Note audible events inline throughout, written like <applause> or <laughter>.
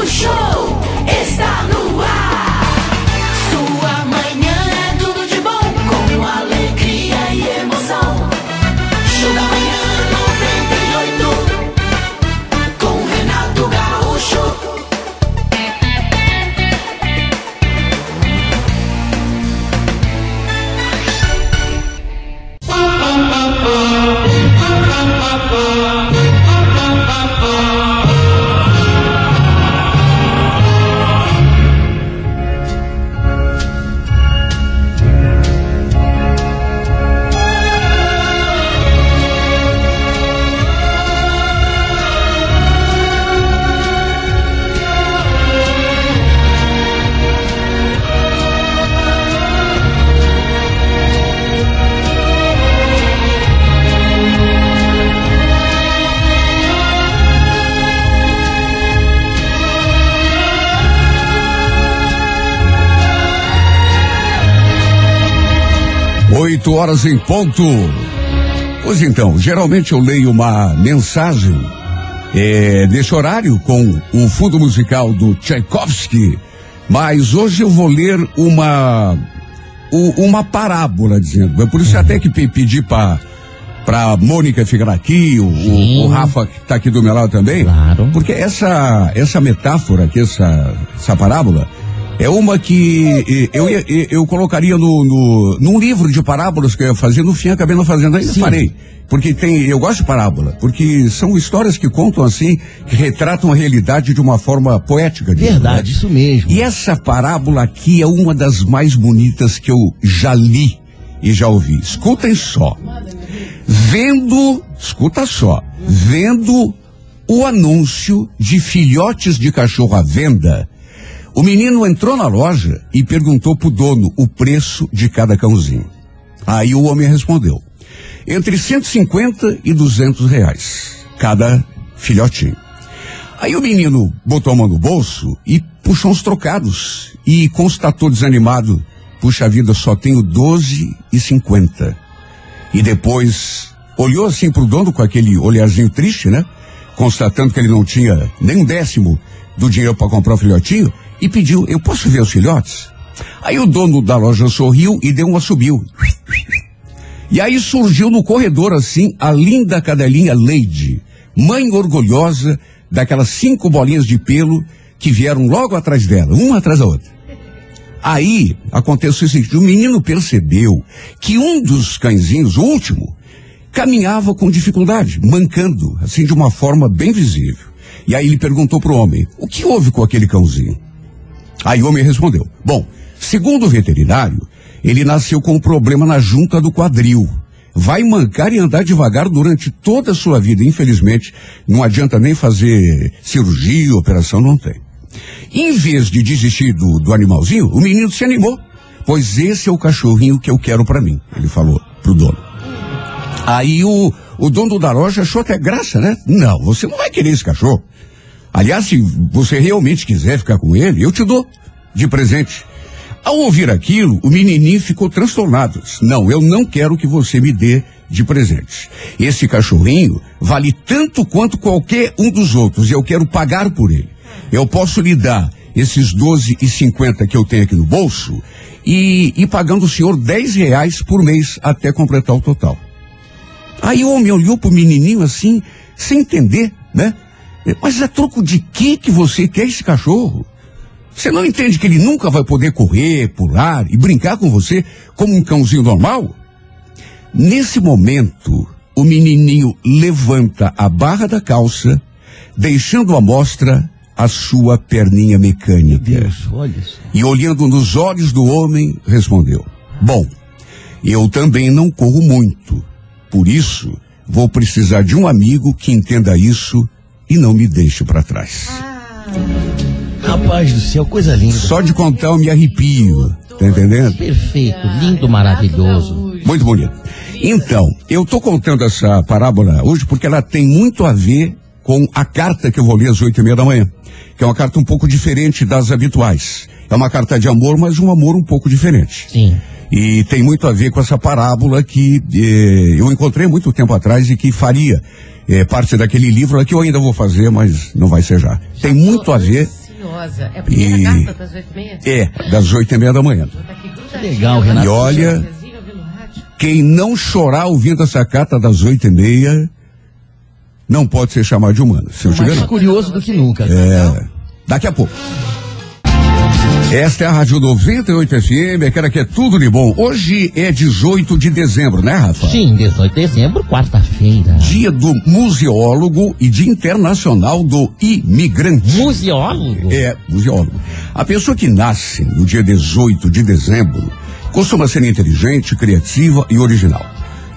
O show 8 horas em ponto. Pois então, geralmente eu leio uma mensagem é, nesse horário com o fundo musical do Tchaikovsky, mas hoje eu vou ler uma o, uma parábola dizendo. É por isso uhum. até que pedi para para Mônica ficar aqui, o, o, o Rafa que está aqui do meu lado também. Claro. Porque essa essa metáfora aqui, essa essa parábola, é uma que eu, eh, eu colocaria no, no, num livro de parábolas que eu ia fazer, no fim acabei não fazendo, ainda Sim. parei. Porque tem, eu gosto de parábola, porque são histórias que contam assim, que retratam a realidade de uma forma poética. digo, Verdade, né? isso mesmo. E essa parábola aqui é uma das mais bonitas que eu já li e já ouvi. Escutem só. Vendo, escuta só, vendo o anúncio de filhotes de cachorro à venda, o menino entrou na loja e perguntou pro dono o preço de cada cãozinho. Aí o homem respondeu: entre 150 e 200 reais cada filhotinho. Aí o menino botou a mão no bolso e puxou uns trocados e constatou desanimado: puxa vida, só tenho 12 e 50. E depois olhou assim pro dono com aquele olharzinho triste, né? Constatando que ele não tinha nem um décimo do dinheiro para comprar o filhotinho e pediu: Eu posso ver os filhotes? Aí o dono da loja sorriu e deu um assobio. E aí surgiu no corredor assim a linda cadelinha Lady, mãe orgulhosa daquelas cinco bolinhas de pelo que vieram logo atrás dela, uma atrás da outra. Aí aconteceu o seguinte: o menino percebeu que um dos cãezinhos, o último, caminhava com dificuldade, mancando, assim de uma forma bem visível. E aí ele perguntou pro homem: o que houve com aquele cãozinho? Aí o homem respondeu: Bom, segundo o veterinário, ele nasceu com um problema na junta do quadril. Vai mancar e andar devagar durante toda a sua vida. Infelizmente, não adianta nem fazer cirurgia, operação, não tem. Em vez de desistir do, do animalzinho, o menino se animou. Pois esse é o cachorrinho que eu quero para mim, ele falou pro dono. Aí o, o dono da loja achou até graça, né? Não, você não vai querer esse cachorro. Aliás, se você realmente quiser ficar com ele, eu te dou de presente. Ao ouvir aquilo, o menininho ficou transtornado. Não, eu não quero que você me dê de presente. Esse cachorrinho vale tanto quanto qualquer um dos outros e eu quero pagar por ele. Eu posso lhe dar esses 12 e 50 que eu tenho aqui no bolso e, e pagando o senhor 10 reais por mês até completar o total. Aí o homem olhou pro menininho assim, sem entender, né? Mas a troco de que que você quer esse cachorro? Você não entende que ele nunca vai poder correr, pular e brincar com você como um cãozinho normal? Nesse momento, o menininho levanta a barra da calça, deixando à mostra a sua perninha mecânica. Deus, olha só. E olhando nos olhos do homem, respondeu: Bom, eu também não corro muito. Por isso, vou precisar de um amigo que entenda isso e não me deixe para trás. Rapaz do céu, coisa linda. Só de contar eu me arrepio. Tá entendendo? Perfeito, lindo, maravilhoso. Muito bonito. Então, eu tô contando essa parábola hoje porque ela tem muito a ver com a carta que eu vou ler às oito e meia da manhã. Que é uma carta um pouco diferente das habituais. É uma carta de amor, mas um amor um pouco diferente. Sim. E tem muito a ver com essa parábola que eh, eu encontrei muito tempo atrás e que faria eh, parte daquele livro que eu ainda vou fazer, mas não vai ser já. Tem muito a ver. É a primeira E- carta das oito e meia? É, das oito e meia da manhã. Tá grudadinha, Legal, Renato. E olha- rádio. Quem não chorar ouvindo essa carta das oito e meia não pode ser chamado de humano. Se eu tiver Mais curioso do que nunca. É, daqui a pouco. Esta é a Rádio 98 FM, aquela que é tudo de bom. Hoje é 18 de dezembro, né, Rafa? Sim, 18 de dezembro, quarta-feira. Dia do museólogo e Dia Internacional do Imigrante. Museólogo? É, museólogo. A pessoa que nasce no dia 18 de dezembro costuma ser inteligente, criativa e original.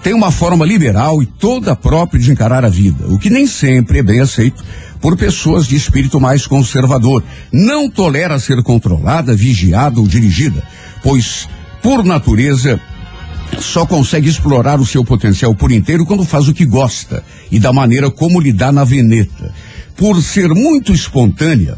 Tem uma forma liberal e toda própria de encarar a vida, o que nem sempre é bem aceito por pessoas de espírito mais conservador. Não tolera ser controlada, vigiada ou dirigida, pois, por natureza, só consegue explorar o seu potencial por inteiro quando faz o que gosta e da maneira como lhe dá na veneta. Por ser muito espontânea,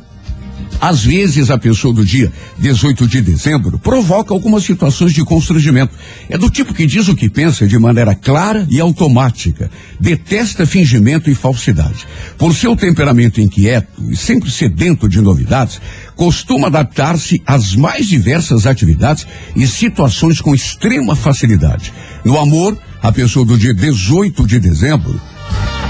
às vezes a pessoa do dia 18 de dezembro provoca algumas situações de constrangimento. É do tipo que diz o que pensa de maneira clara e automática. Detesta fingimento e falsidade. Por seu temperamento inquieto e sempre sedento de novidades, costuma adaptar-se às mais diversas atividades e situações com extrema facilidade. No amor, a pessoa do dia 18 de dezembro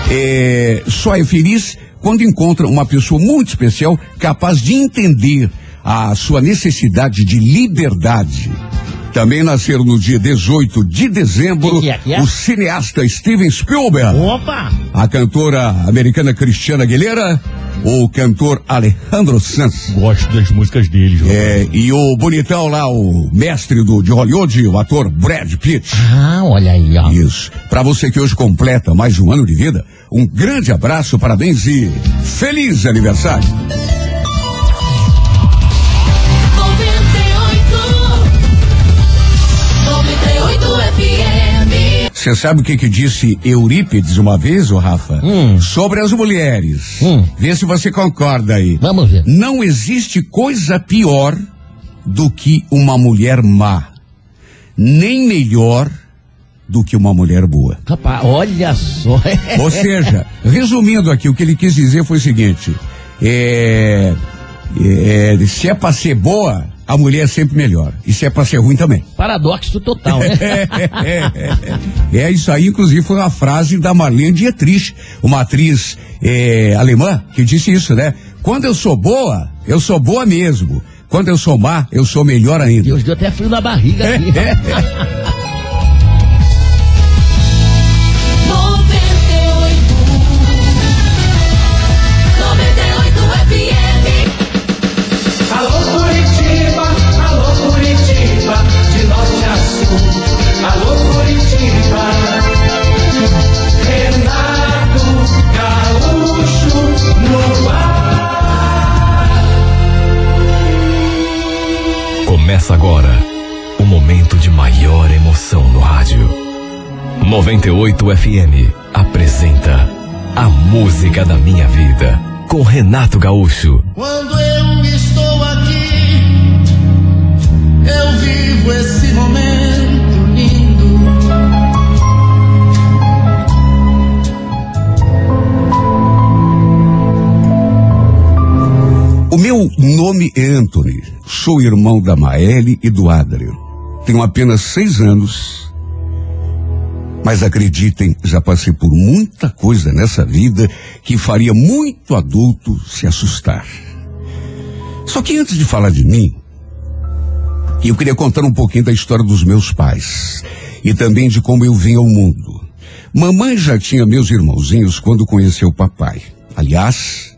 é, só é feliz quando encontra uma pessoa muito especial capaz de entender a sua necessidade de liberdade. Também nasceram no dia 18 de dezembro que é, que é? o cineasta Steven Spielberg, Opa! a cantora americana Cristiana Aguilera, o cantor Alejandro Sanz. Gosto das músicas dele, João. É, e o bonitão lá, o mestre do, de Hollywood, o ator Brad Pitt. Ah, olha aí, ó. Isso. Para você que hoje completa mais de um ano de vida, um grande abraço, parabéns e feliz aniversário. Você sabe o que que disse Eurípides uma vez, ô Rafa? Hum. Sobre as mulheres. Hum. Vê se você concorda aí. Vamos ver. Não existe coisa pior do que uma mulher má. Nem melhor do que uma mulher boa. Rapaz, olha só. <laughs> Ou seja, resumindo aqui, o que ele quis dizer foi o seguinte: é, é, se é pra ser boa, a mulher é sempre melhor. E se é pra ser ruim também. Paradoxo total, né? <laughs> É isso aí, inclusive foi uma frase da Marlene Dietrich, uma atriz é, alemã, que disse isso, né? Quando eu sou boa, eu sou boa mesmo. Quando eu sou má, eu sou melhor ainda. Deus deu até frio na barriga aqui. <laughs> <laughs> Começa agora o momento de maior emoção no rádio. 98 FM apresenta A Música da Minha Vida com Renato Gaúcho. Quando eu estou aqui, eu vivo esse momento lindo. O meu nome é Anthony. Sou irmão da Maeli e do Adrian. Tenho apenas seis anos. Mas acreditem, já passei por muita coisa nessa vida que faria muito adulto se assustar. Só que antes de falar de mim, eu queria contar um pouquinho da história dos meus pais e também de como eu vim ao mundo. Mamãe já tinha meus irmãozinhos quando conheceu o papai. Aliás,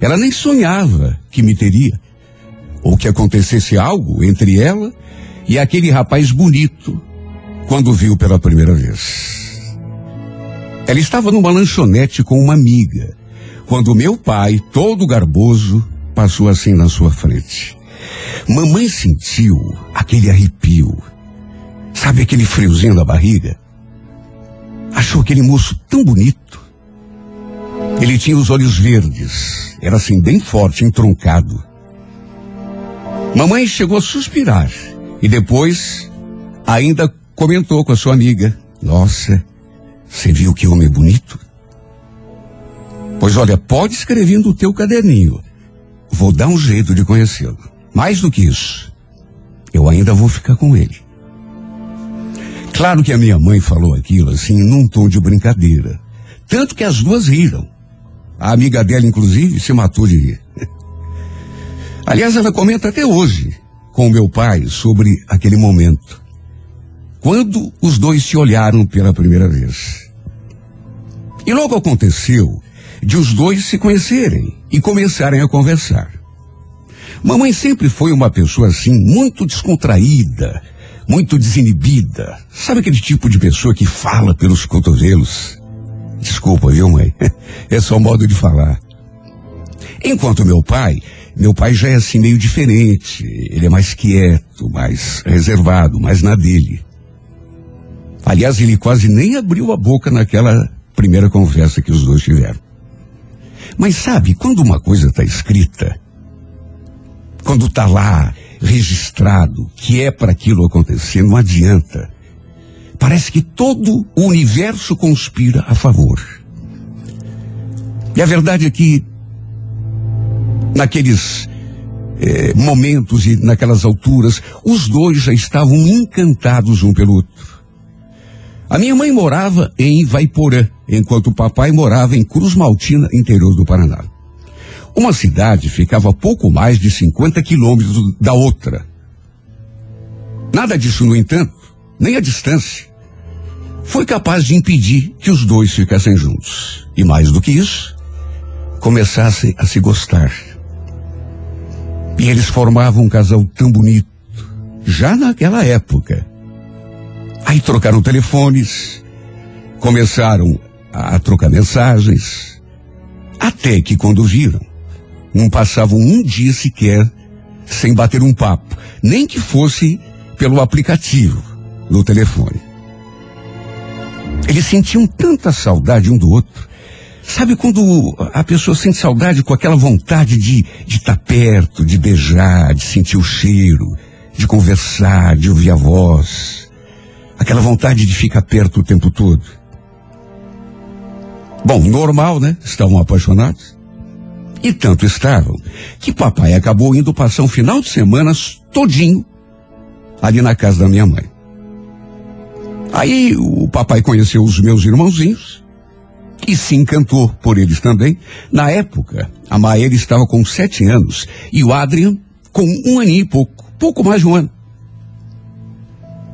ela nem sonhava que me teria. Ou que acontecesse algo entre ela e aquele rapaz bonito quando viu pela primeira vez. Ela estava numa lanchonete com uma amiga, quando meu pai, todo garboso, passou assim na sua frente. Mamãe sentiu aquele arrepio. Sabe aquele friozinho na barriga? Achou aquele moço tão bonito. Ele tinha os olhos verdes, era assim bem forte, entroncado. Mamãe chegou a suspirar e depois ainda comentou com a sua amiga: Nossa, você viu que homem bonito? Pois olha, pode escrever no teu caderninho. vou dar um jeito de conhecê-lo. Mais do que isso, eu ainda vou ficar com ele. Claro que a minha mãe falou aquilo assim, num tom de brincadeira. Tanto que as duas riram. A amiga dela, inclusive, se matou de rir. Aliás, ela comenta até hoje com meu pai sobre aquele momento. Quando os dois se olharam pela primeira vez. E logo aconteceu de os dois se conhecerem e começarem a conversar. Mamãe sempre foi uma pessoa assim, muito descontraída, muito desinibida. Sabe aquele tipo de pessoa que fala pelos cotovelos? Desculpa, viu, mãe? <laughs> É só modo de falar. Enquanto meu pai, meu pai já é assim meio diferente. Ele é mais quieto, mais reservado, mais na dele. Aliás, ele quase nem abriu a boca naquela primeira conversa que os dois tiveram. Mas sabe, quando uma coisa está escrita, quando está lá registrado que é para aquilo acontecer, não adianta. Parece que todo o universo conspira a favor. E a verdade é que, naqueles eh, momentos e naquelas alturas, os dois já estavam encantados um pelo outro. A minha mãe morava em Vaiporã, enquanto o papai morava em Cruz Maltina, interior do Paraná. Uma cidade ficava pouco mais de 50 quilômetros da outra. Nada disso, no entanto, nem a distância, foi capaz de impedir que os dois ficassem juntos. E mais do que isso, começassem a se gostar. E eles formavam um casal tão bonito, já naquela época. Aí trocaram telefones, começaram a trocar mensagens, até que quando viram, não passavam um dia sequer sem bater um papo, nem que fosse pelo aplicativo no telefone. Eles sentiam tanta saudade um do outro. Sabe quando a pessoa sente saudade com aquela vontade de estar perto, de beijar, de sentir o cheiro, de conversar, de ouvir a voz. Aquela vontade de ficar perto o tempo todo. Bom, normal, né? Estavam apaixonados. E tanto estavam que papai acabou indo passar um final de semana todinho ali na casa da minha mãe. Aí o papai conheceu os meus irmãozinhos e se encantou por eles também. Na época, a Maíra estava com sete anos e o Adrian com um aninho e pouco, pouco mais de um ano.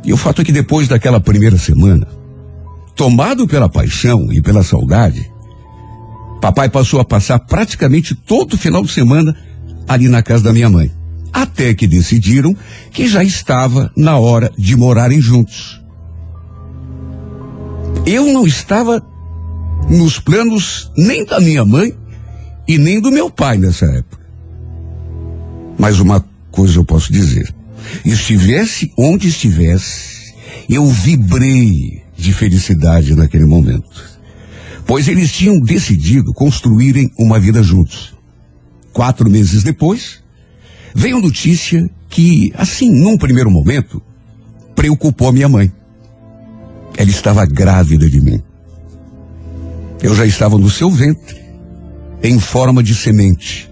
E o fato é que depois daquela primeira semana, tomado pela paixão e pela saudade, papai passou a passar praticamente todo o final de semana ali na casa da minha mãe. Até que decidiram que já estava na hora de morarem juntos. Eu não estava nos planos nem da minha mãe e nem do meu pai nessa época. Mas uma coisa eu posso dizer: estivesse onde estivesse, eu vibrei de felicidade naquele momento. Pois eles tinham decidido construírem uma vida juntos. Quatro meses depois, veio notícia que, assim, num primeiro momento, preocupou minha mãe. Ela estava grávida de mim. Eu já estava no seu ventre, em forma de semente,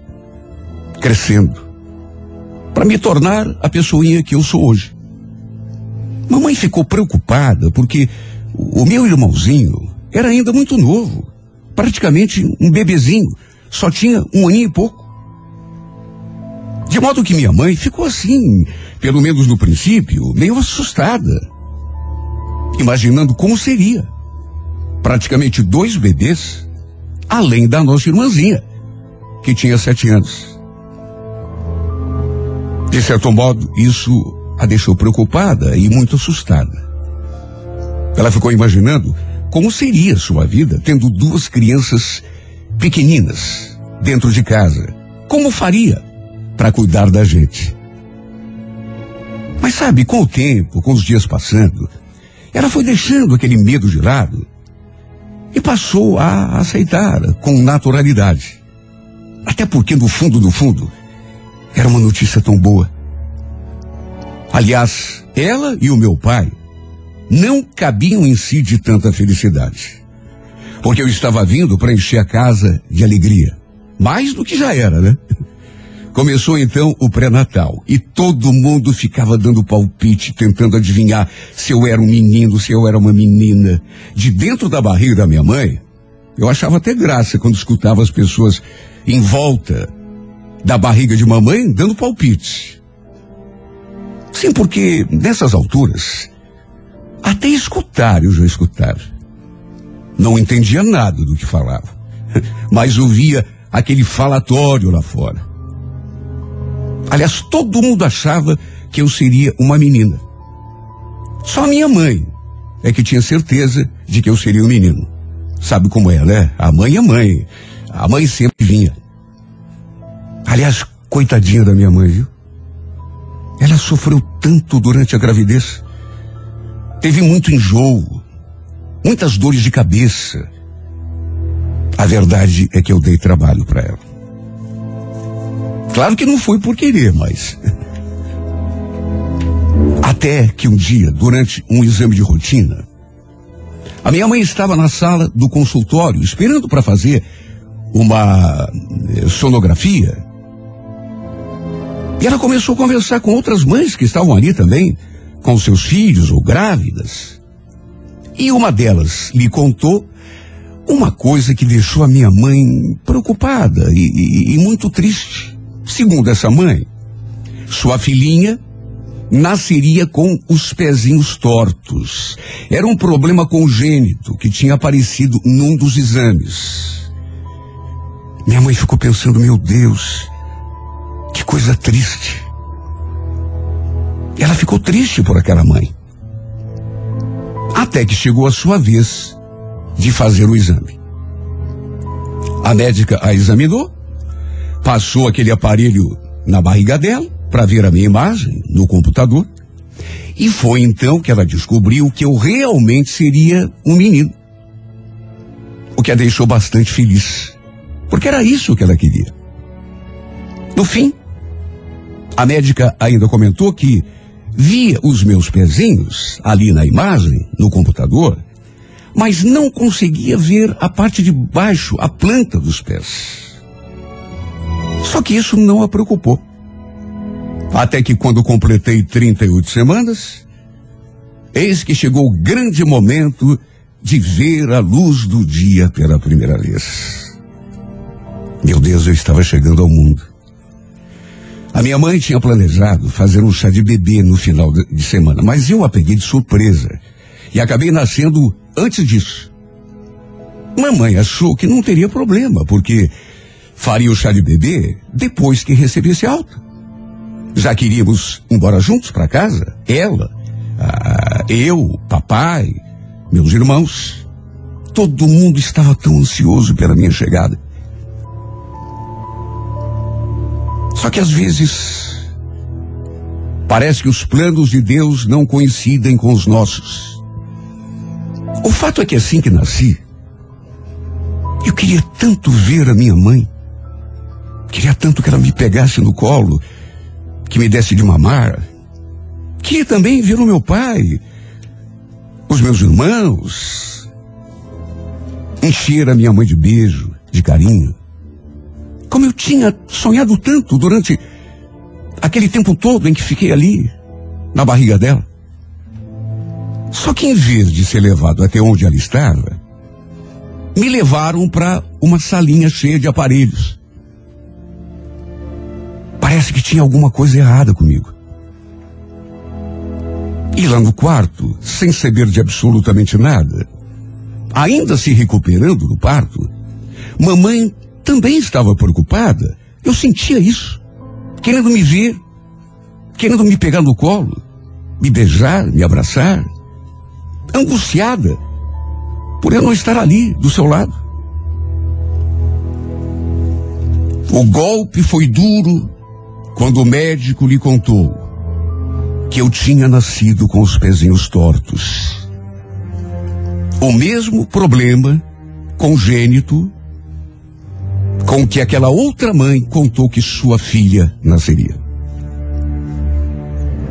crescendo, para me tornar a pessoinha que eu sou hoje. Mamãe ficou preocupada porque o meu irmãozinho era ainda muito novo, praticamente um bebezinho, só tinha um aninho e pouco. De modo que minha mãe ficou assim, pelo menos no princípio, meio assustada imaginando como seria. Praticamente dois bebês, além da nossa irmãzinha, que tinha sete anos. De certo modo, isso a deixou preocupada e muito assustada. Ela ficou imaginando como seria sua vida tendo duas crianças pequeninas dentro de casa. Como faria para cuidar da gente? Mas sabe, com o tempo, com os dias passando, ela foi deixando aquele medo de lado e passou a aceitar com naturalidade. Até porque, no fundo, no fundo, era uma notícia tão boa. Aliás, ela e o meu pai não cabiam em si de tanta felicidade. Porque eu estava vindo para encher a casa de alegria. Mais do que já era, né? Começou então o pré-natal e todo mundo ficava dando palpite, tentando adivinhar se eu era um menino, se eu era uma menina. De dentro da barriga da minha mãe, eu achava até graça quando escutava as pessoas em volta da barriga de mamãe dando palpite. Sim, porque nessas alturas, até escutar eu já escutava. Não entendia nada do que falava, <laughs> mas ouvia aquele falatório lá fora. Aliás, todo mundo achava que eu seria uma menina. Só minha mãe é que tinha certeza de que eu seria um menino. Sabe como é, né? A mãe é mãe. A mãe sempre vinha. Aliás, coitadinha da minha mãe, viu? Ela sofreu tanto durante a gravidez. Teve muito enjoo, muitas dores de cabeça. A verdade é que eu dei trabalho para ela. Claro que não foi por querer, mas. Até que um dia, durante um exame de rotina, a minha mãe estava na sala do consultório esperando para fazer uma eh, sonografia. E ela começou a conversar com outras mães que estavam ali também, com seus filhos ou grávidas. E uma delas lhe contou uma coisa que deixou a minha mãe preocupada e, e- e muito triste. Segundo essa mãe, sua filhinha nasceria com os pezinhos tortos. Era um problema congênito que tinha aparecido num dos exames. Minha mãe ficou pensando, meu Deus, que coisa triste. Ela ficou triste por aquela mãe. Até que chegou a sua vez de fazer o exame. A médica a examinou, passou aquele aparelho na barriga dela para ver a minha imagem no computador. E foi então que ela descobriu que eu realmente seria um menino. O que a deixou bastante feliz. Porque era isso que ela queria. No fim, a médica ainda comentou que via os meus pezinhos ali na imagem, no computador, mas não conseguia ver a parte de baixo, a planta dos pés. Só que isso não a preocupou. Até que quando completei 38 semanas, eis que chegou o grande momento de ver a luz do dia pela primeira vez. Meu Deus, eu estava chegando ao mundo. A minha mãe tinha planejado fazer um chá de bebê no final de, semana, mas eu a peguei de surpresa e acabei nascendo antes disso. Mamãe achou que não teria problema, porque faria o chá de bebê depois que recebesse alta. Já queríamos embora juntos para casa, ela, eu, papai, meus irmãos. Todo mundo estava tão ansioso pela minha chegada. Só que às vezes parece que os planos de Deus não coincidem com os nossos. O fato é que assim que nasci, eu queria tanto ver a minha mãe. Queria tanto que ela me pegasse no colo, que me desse de mamar. Queria também ver o meu pai, os meus irmãos, encher a minha mãe de beijo, de carinho. Como eu tinha sonhado tanto durante aquele tempo todo em que fiquei ali, na barriga dela. Só que em vez de ser levado até onde ela estava, me levaram para uma salinha cheia de aparelhos. Parece que tinha alguma coisa errada comigo. E lá no quarto, sem saber de absolutamente nada, ainda se recuperando do parto, mamãe também estava preocupada. Eu sentia isso. Querendo me ver, querendo me pegar no colo, me beijar, me abraçar. Angustiada por eu não estar ali, do seu lado. O golpe foi duro quando o médico lhe contou que eu tinha nascido com os pezinhos tortos. O mesmo problema congênito com que aquela outra mãe contou que sua filha nasceria.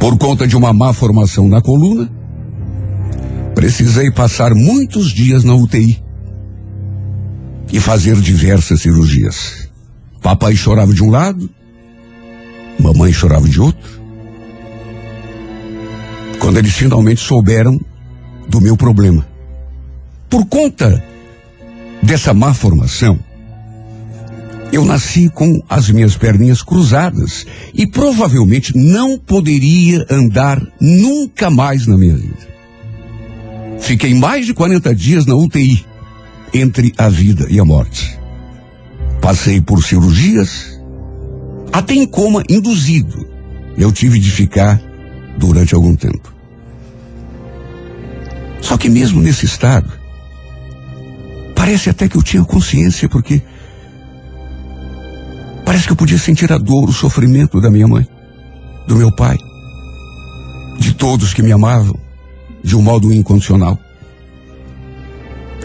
Por conta de uma má formação na coluna, precisei passar muitos dias na UTI e fazer diversas cirurgias. Papai chorava de um lado, Mamãe chorava de outro. Quando eles finalmente souberam do meu problema. Por conta dessa má formação, eu nasci com as minhas perninhas cruzadas e provavelmente não poderia andar nunca mais na minha vida. Fiquei mais de 40 dias na UTI, entre a vida e a morte. Passei por cirurgias, até em coma induzido. Eu tive de ficar durante algum tempo. Só que mesmo nesse estado, parece até que eu tinha consciência, porque parece que eu podia sentir a dor, o sofrimento da minha mãe, do meu pai, de todos que me amavam, de um modo incondicional.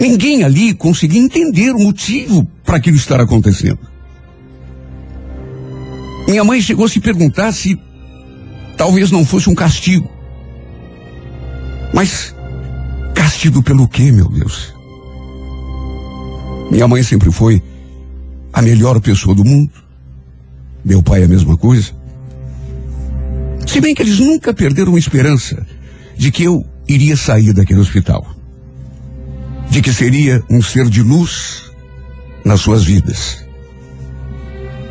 Ninguém ali conseguia entender o motivo para aquilo estar acontecendo. Minha mãe chegou a se perguntar se talvez não fosse um castigo. Mas castigo pelo quê, meu Deus? Minha mãe sempre foi a melhor pessoa do mundo. Meu pai a mesma coisa. Se bem que eles nunca perderam a esperança de que eu iria sair daquele hospital. De que seria um ser de luz nas suas vidas.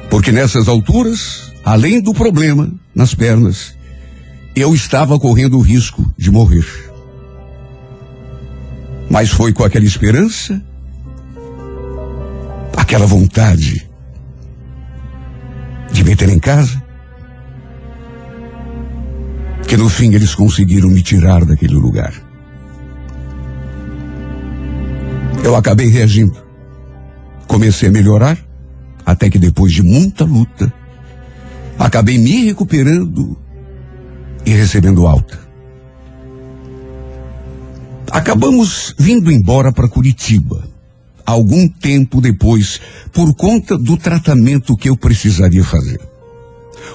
Porque nessas alturas, além do problema nas pernas, eu estava correndo o risco de morrer. Mas foi com aquela esperança, aquela vontade de me ter em casa, que no fim eles conseguiram me tirar daquele lugar. Eu acabei reagindo. Comecei a melhorar, até que depois de muita luta, acabei me recuperando e recebendo alta. Acabamos vindo embora para Curitiba, algum tempo depois, por conta do tratamento que eu precisaria fazer.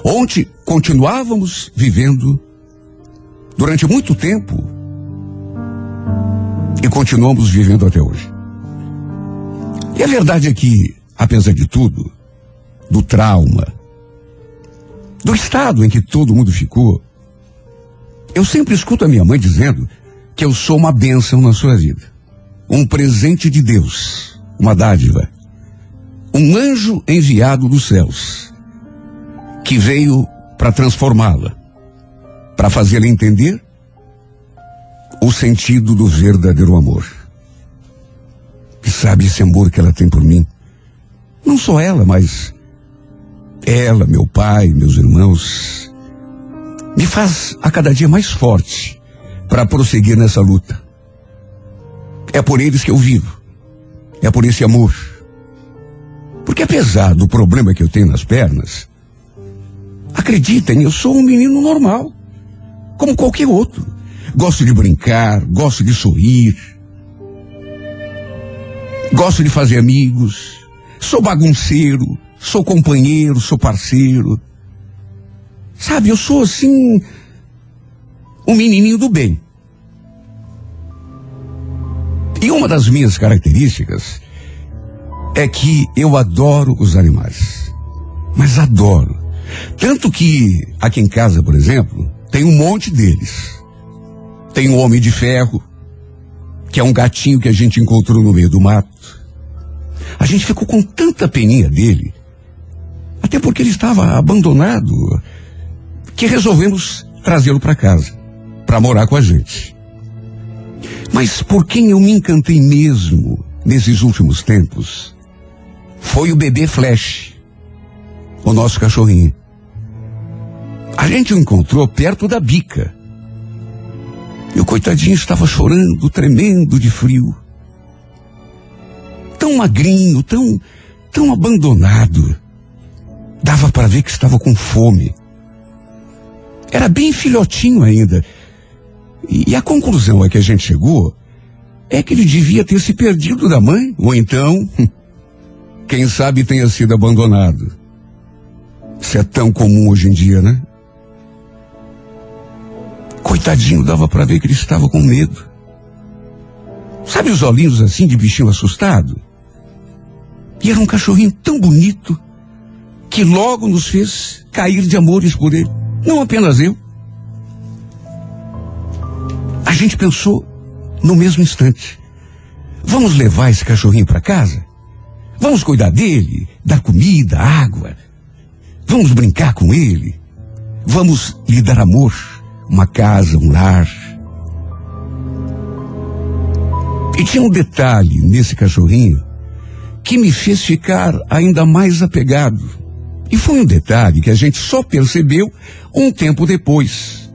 Onde continuávamos vivendo durante muito tempo e continuamos vivendo até hoje. E a verdade é que, apesar de tudo, do trauma, do estado em que todo mundo ficou, eu sempre escuto a minha mãe dizendo que eu sou uma bênção na sua vida. Um presente de Deus, uma dádiva. Um anjo enviado dos céus, que veio para transformá-la, para fazê-la entender o sentido do verdadeiro amor. E sabe esse amor que ela tem por mim? Não só ela, mas ela, meu pai, meus irmãos, me faz a cada dia mais forte para prosseguir nessa luta. É por eles que eu vivo. É por esse amor. Porque apesar do problema que eu tenho nas pernas, acreditem, eu sou um menino normal, como qualquer outro. Gosto de brincar, gosto de sorrir, gosto de fazer amigos, sou bagunceiro, sou companheiro, sou parceiro. Sabe, eu sou assim, um menininho do bem. E uma das minhas características é que eu adoro os animais. Mas adoro. Tanto que aqui em casa, por exemplo, tem um monte deles. Tem um homem de ferro, que é um gatinho que a gente encontrou no meio do mato. A gente ficou com tanta peninha dele, até porque ele estava abandonado, que resolvemos trazê-lo para casa, para morar com a gente. Mas por quem eu me encantei mesmo nesses últimos tempos foi o bebê Flash, o nosso cachorrinho. A gente o encontrou perto da bica. E o coitadinho estava chorando, tremendo de frio. Tão magrinho, tão, tão abandonado. Dava para ver que estava com fome. Era bem filhotinho ainda. E, e a conclusão a que a gente chegou é que ele devia ter se perdido da mãe, ou então, <laughs> quem sabe tenha sido abandonado. Isso é tão comum hoje em dia, né? Coitadinho, dava para ver que ele estava com medo. Sabe os olhinhos assim de bichinho assustado? E era um cachorrinho tão bonito que logo nos fez cair de amores por ele. Não apenas eu. A gente pensou no mesmo instante. Vamos levar esse cachorrinho para casa? Vamos cuidar dele, dar comida, água. Vamos brincar com ele. Vamos lhe dar amor, uma casa, um lar. E tinha um detalhe nesse cachorrinho que me fez ficar ainda mais apegado. E foi um detalhe que a gente só percebeu um tempo depois.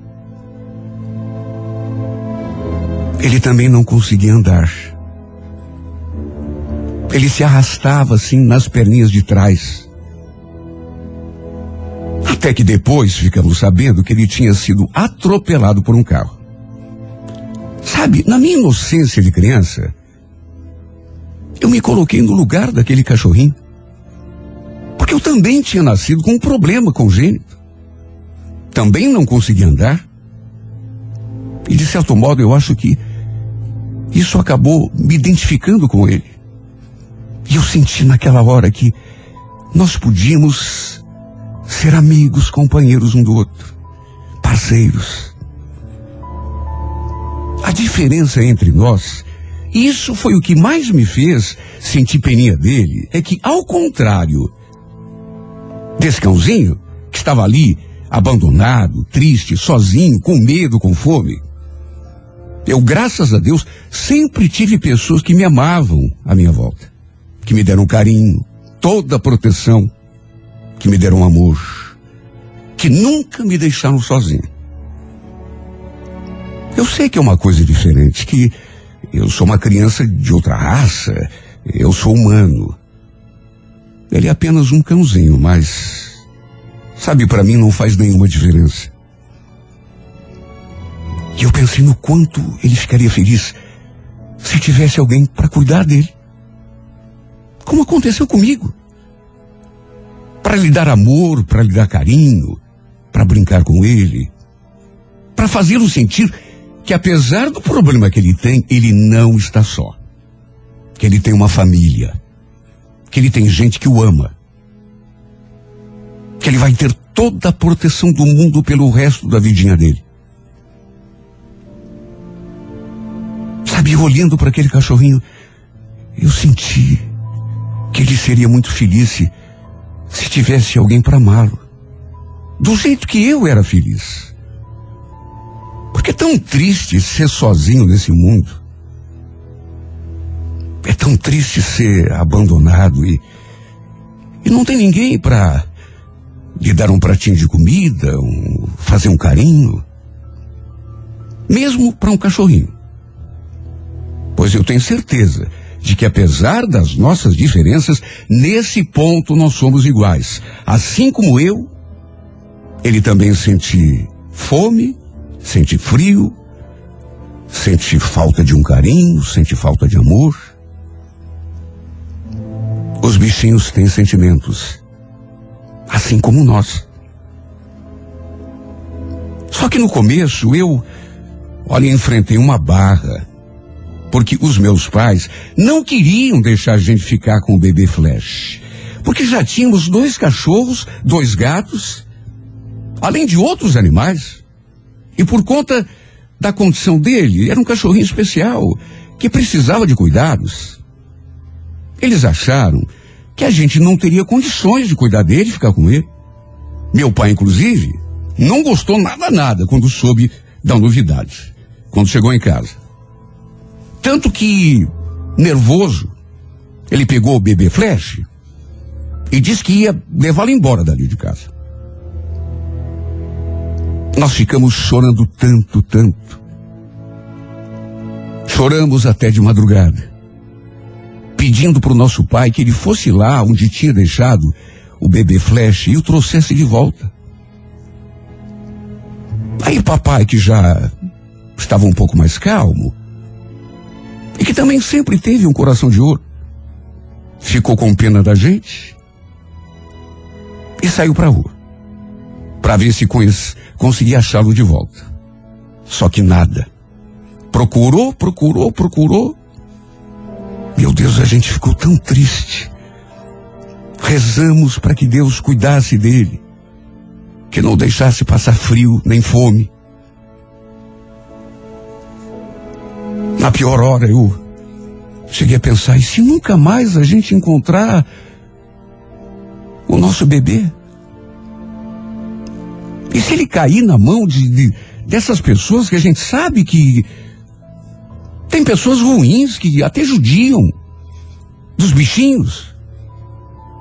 Ele também não conseguia andar. Ele se arrastava assim nas perninhas de trás. Até que depois ficamos sabendo que ele tinha sido atropelado por um carro. Sabe, na minha inocência de criança, eu me coloquei no lugar daquele cachorrinho. Porque eu também tinha nascido com um problema congênito. Também não conseguia andar. E de certo modo eu acho que isso acabou me identificando com ele. E eu senti naquela hora que nós podíamos ser amigos, companheiros um do outro, parceiros. A diferença entre nós, isso foi o que mais me fez sentir peninha dele, é que ao contrário desse cãozinho que estava ali abandonado, triste, sozinho, com medo, com fome, eu, graças a Deus, sempre tive pessoas que me amavam à minha volta, que me deram carinho, toda a proteção, que me deram amor, que nunca me deixaram sozinho. Eu sei que é uma coisa diferente, que eu sou uma criança de outra raça, eu sou humano. Ele é apenas um cãozinho, mas sabe, para mim não faz nenhuma diferença. E eu pensei no quanto ele ficaria feliz se tivesse alguém para cuidar dele. Como aconteceu comigo. Para lhe dar amor, para lhe dar carinho, para brincar com ele, para fazê-lo sentir que apesar do problema que ele tem, ele não está só. Que ele tem uma família, que ele tem gente que o ama, que ele vai ter toda a proteção do mundo pelo resto da vidinha dele. Sabe, olhando para aquele cachorrinho, eu senti que ele seria muito feliz se, se tivesse alguém para amá-lo. Do jeito que eu era feliz. É tão triste ser sozinho nesse mundo. É tão triste ser abandonado e, e não tem ninguém para lhe dar um pratinho de comida, um, fazer um carinho. Mesmo para um cachorrinho. Pois eu tenho certeza de que apesar das nossas diferenças, nesse ponto nós somos iguais. Assim como eu, ele também sente fome, sente frio, sente falta de um carinho, sente falta de amor. Os bichinhos têm sentimentos, assim como nós. Só que no começo eu, olha, enfrentei uma barra, porque os meus pais não queriam deixar a gente ficar com o bebê Flash. Porque já tínhamos dois cachorros, dois gatos, além de outros animais. E por conta da condição dele, era um cachorrinho especial, que precisava de cuidados. Eles acharam que a gente não teria condições de cuidar dele e ficar com ele. Meu pai, inclusive, não gostou nada, nada quando soube da novidade, quando chegou em casa. Tanto que, nervoso, ele pegou o bebê Flash e disse que ia levá-lo embora dali de casa. Nós ficamos chorando tanto, tanto. Choramos até de madrugada, pedindo para o nosso pai que ele fosse lá onde tinha deixado o bebê Flash e o trouxesse de volta. Aí papai, que já estava um pouco mais calmo, e que também sempre teve um coração de ouro, ficou com pena da gente e saiu para a rua para ver se conseguia achá-lo de volta. Só que nada. Procurou, procurou, procurou. Meu Deus, a gente ficou tão triste. Rezamos para que Deus cuidasse dele, que não deixasse passar frio nem fome. Na pior hora eu cheguei a pensar, e se nunca mais a gente encontrar o nosso bebê? E se ele cair na mão de, de- dessas pessoas que a gente sabe que tem pessoas ruins que até judiam dos bichinhos,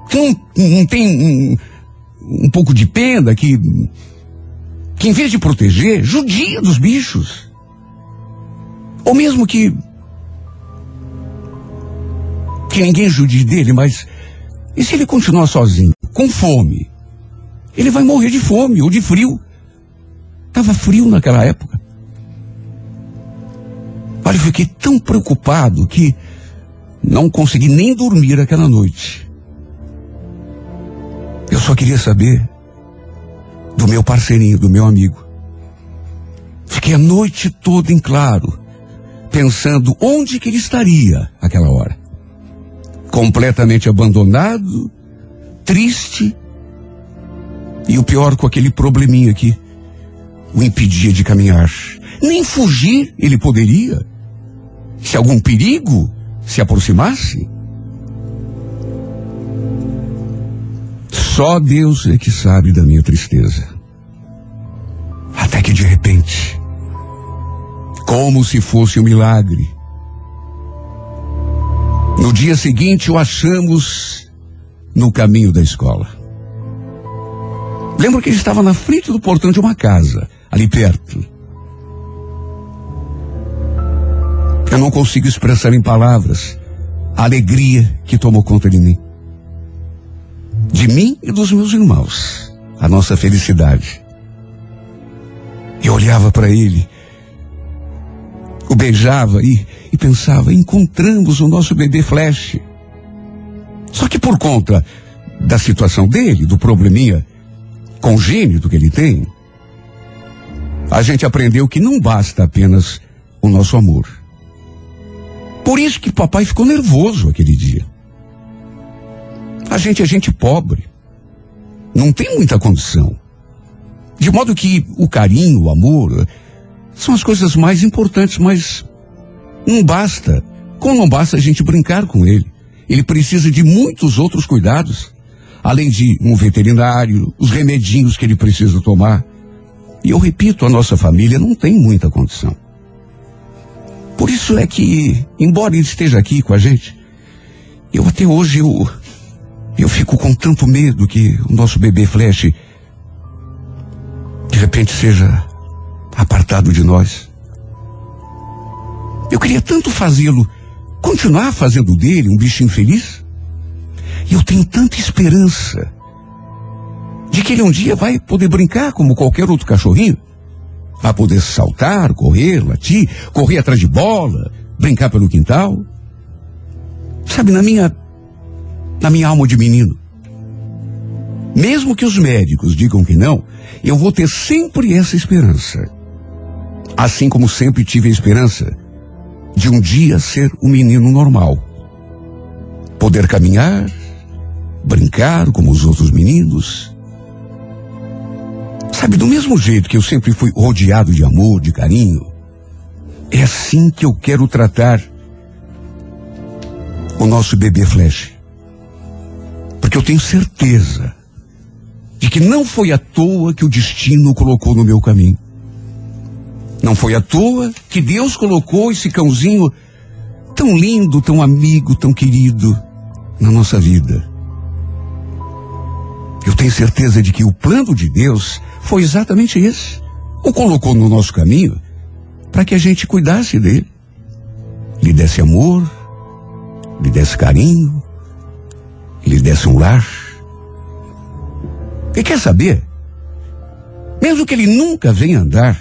que não, não tem um, um pouco de pena, que, que em vez de proteger, judia dos bichos. Ou mesmo que que ninguém jude dele, mas e se ele continuar sozinho, com fome? Ele vai morrer de fome ou de frio. Tava frio naquela época. Olha, eu fiquei tão preocupado que não consegui nem dormir aquela noite. Eu só queria saber do meu parceirinho, do meu amigo. Fiquei a noite toda em claro, pensando onde que ele estaria aquela hora. Completamente abandonado, triste, e o pior com aquele probleminha que o impedia de caminhar. Nem fugir ele poderia. Se algum perigo se aproximasse. Só Deus é que sabe da minha tristeza. Até que de repente, como se fosse um milagre, no dia seguinte o achamos no caminho da escola. Lembro que ele estava na frente do portão de uma casa, ali perto. Eu não consigo expressar em palavras a alegria que tomou conta de mim. De mim e dos meus irmãos. A nossa felicidade. Eu olhava para ele, o beijava e, e pensava, encontramos o nosso bebê Flash. Só que por conta da situação dele, do probleminha congênito que ele tem, a gente aprendeu que não basta apenas o nosso amor. Por isso que papai ficou nervoso aquele dia. A gente é gente pobre. Não tem muita condição. De modo que o carinho, o amor, são as coisas mais importantes, mas não basta. Como não basta a gente brincar com ele. Ele precisa de muitos outros cuidados. Além de um veterinário, os remedinhos que ele precisa tomar. E eu repito, a nossa família não tem muita condição. Por isso é que, embora ele esteja aqui com a gente, eu até hoje eu, eu fico com tanto medo que o nosso bebê Flash de repente seja apartado de nós. Eu queria tanto fazê-lo, continuar fazendo dele um bichinho feliz. E eu tenho tanta esperança de que ele um dia vai poder brincar como qualquer outro cachorrinho. Vai poder saltar, correr, latir, correr atrás de bola, brincar pelo quintal. Sabe, na minha, na minha alma de menino. Mesmo que os médicos digam que não, eu vou ter sempre essa esperança. Assim como sempre tive a esperança de um dia ser um menino normal. Poder caminhar, brincar como os outros meninos. Sabe, do mesmo jeito que eu sempre fui rodeado de amor, de carinho, é assim que eu quero tratar o nosso bebê Flash. Porque eu tenho certeza de que não foi à toa que o destino o colocou no meu caminho. Não foi à toa que Deus colocou esse cãozinho tão lindo, tão amigo, tão querido na nossa vida. Eu tenho certeza de que o plano de Deus foi exatamente esse. O colocou no nosso caminho para que a gente cuidasse dele, lhe desse amor, lhe desse carinho, lhe desse um lar. E quer saber? Mesmo que ele nunca venha andar,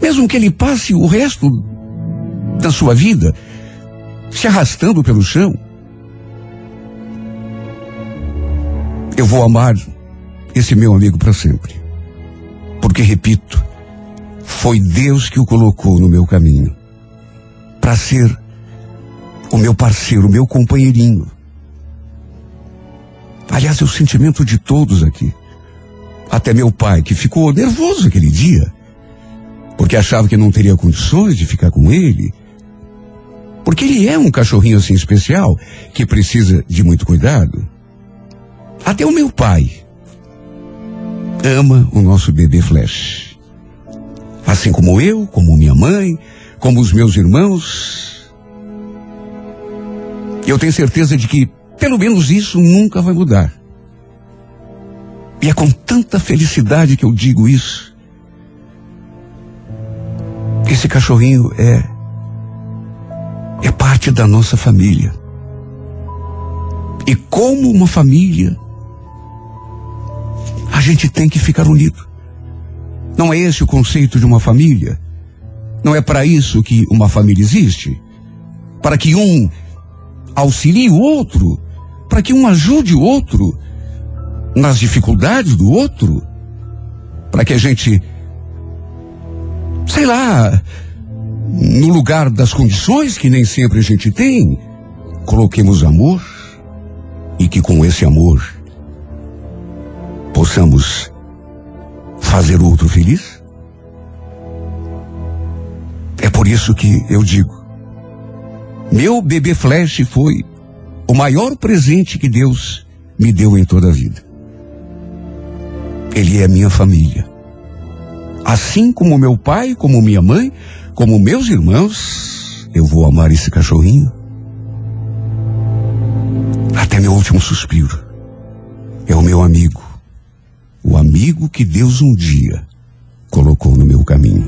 mesmo que ele passe o resto da sua vida se arrastando pelo chão, eu vou amar esse meu amigo para sempre. Porque, repito, foi Deus que o colocou no meu caminho para ser o meu parceiro, o meu companheirinho. Aliás, é o sentimento de todos aqui. Até meu pai, que ficou nervoso aquele dia, porque achava que não teria condições de ficar com ele. Porque ele é um cachorrinho assim especial, que precisa de muito cuidado. Até o meu pai ama o nosso bebê Flash. Assim como eu, como minha mãe, como os meus irmãos. Eu tenho certeza de que, pelo menos isso, nunca vai mudar. E é com tanta felicidade que eu digo isso. Esse cachorrinho é. é parte da nossa família. E como uma família, a gente tem que ficar unido. Não é esse o conceito de uma família? Não é para isso que uma família existe? Para que um auxilie o outro? Para que um ajude o outro nas dificuldades do outro? Para que a gente, sei lá, no lugar das condições que nem sempre a gente tem, coloquemos amor e que com esse amor possamos fazer o outro feliz? É por isso que eu digo: meu bebê Flash foi o maior presente que Deus me deu em toda a vida. Ele é minha família. Assim como meu pai, como minha mãe, como meus irmãos, eu vou amar esse cachorrinho até meu último suspiro. É o meu amigo. O amigo que Deus um dia colocou no meu caminho.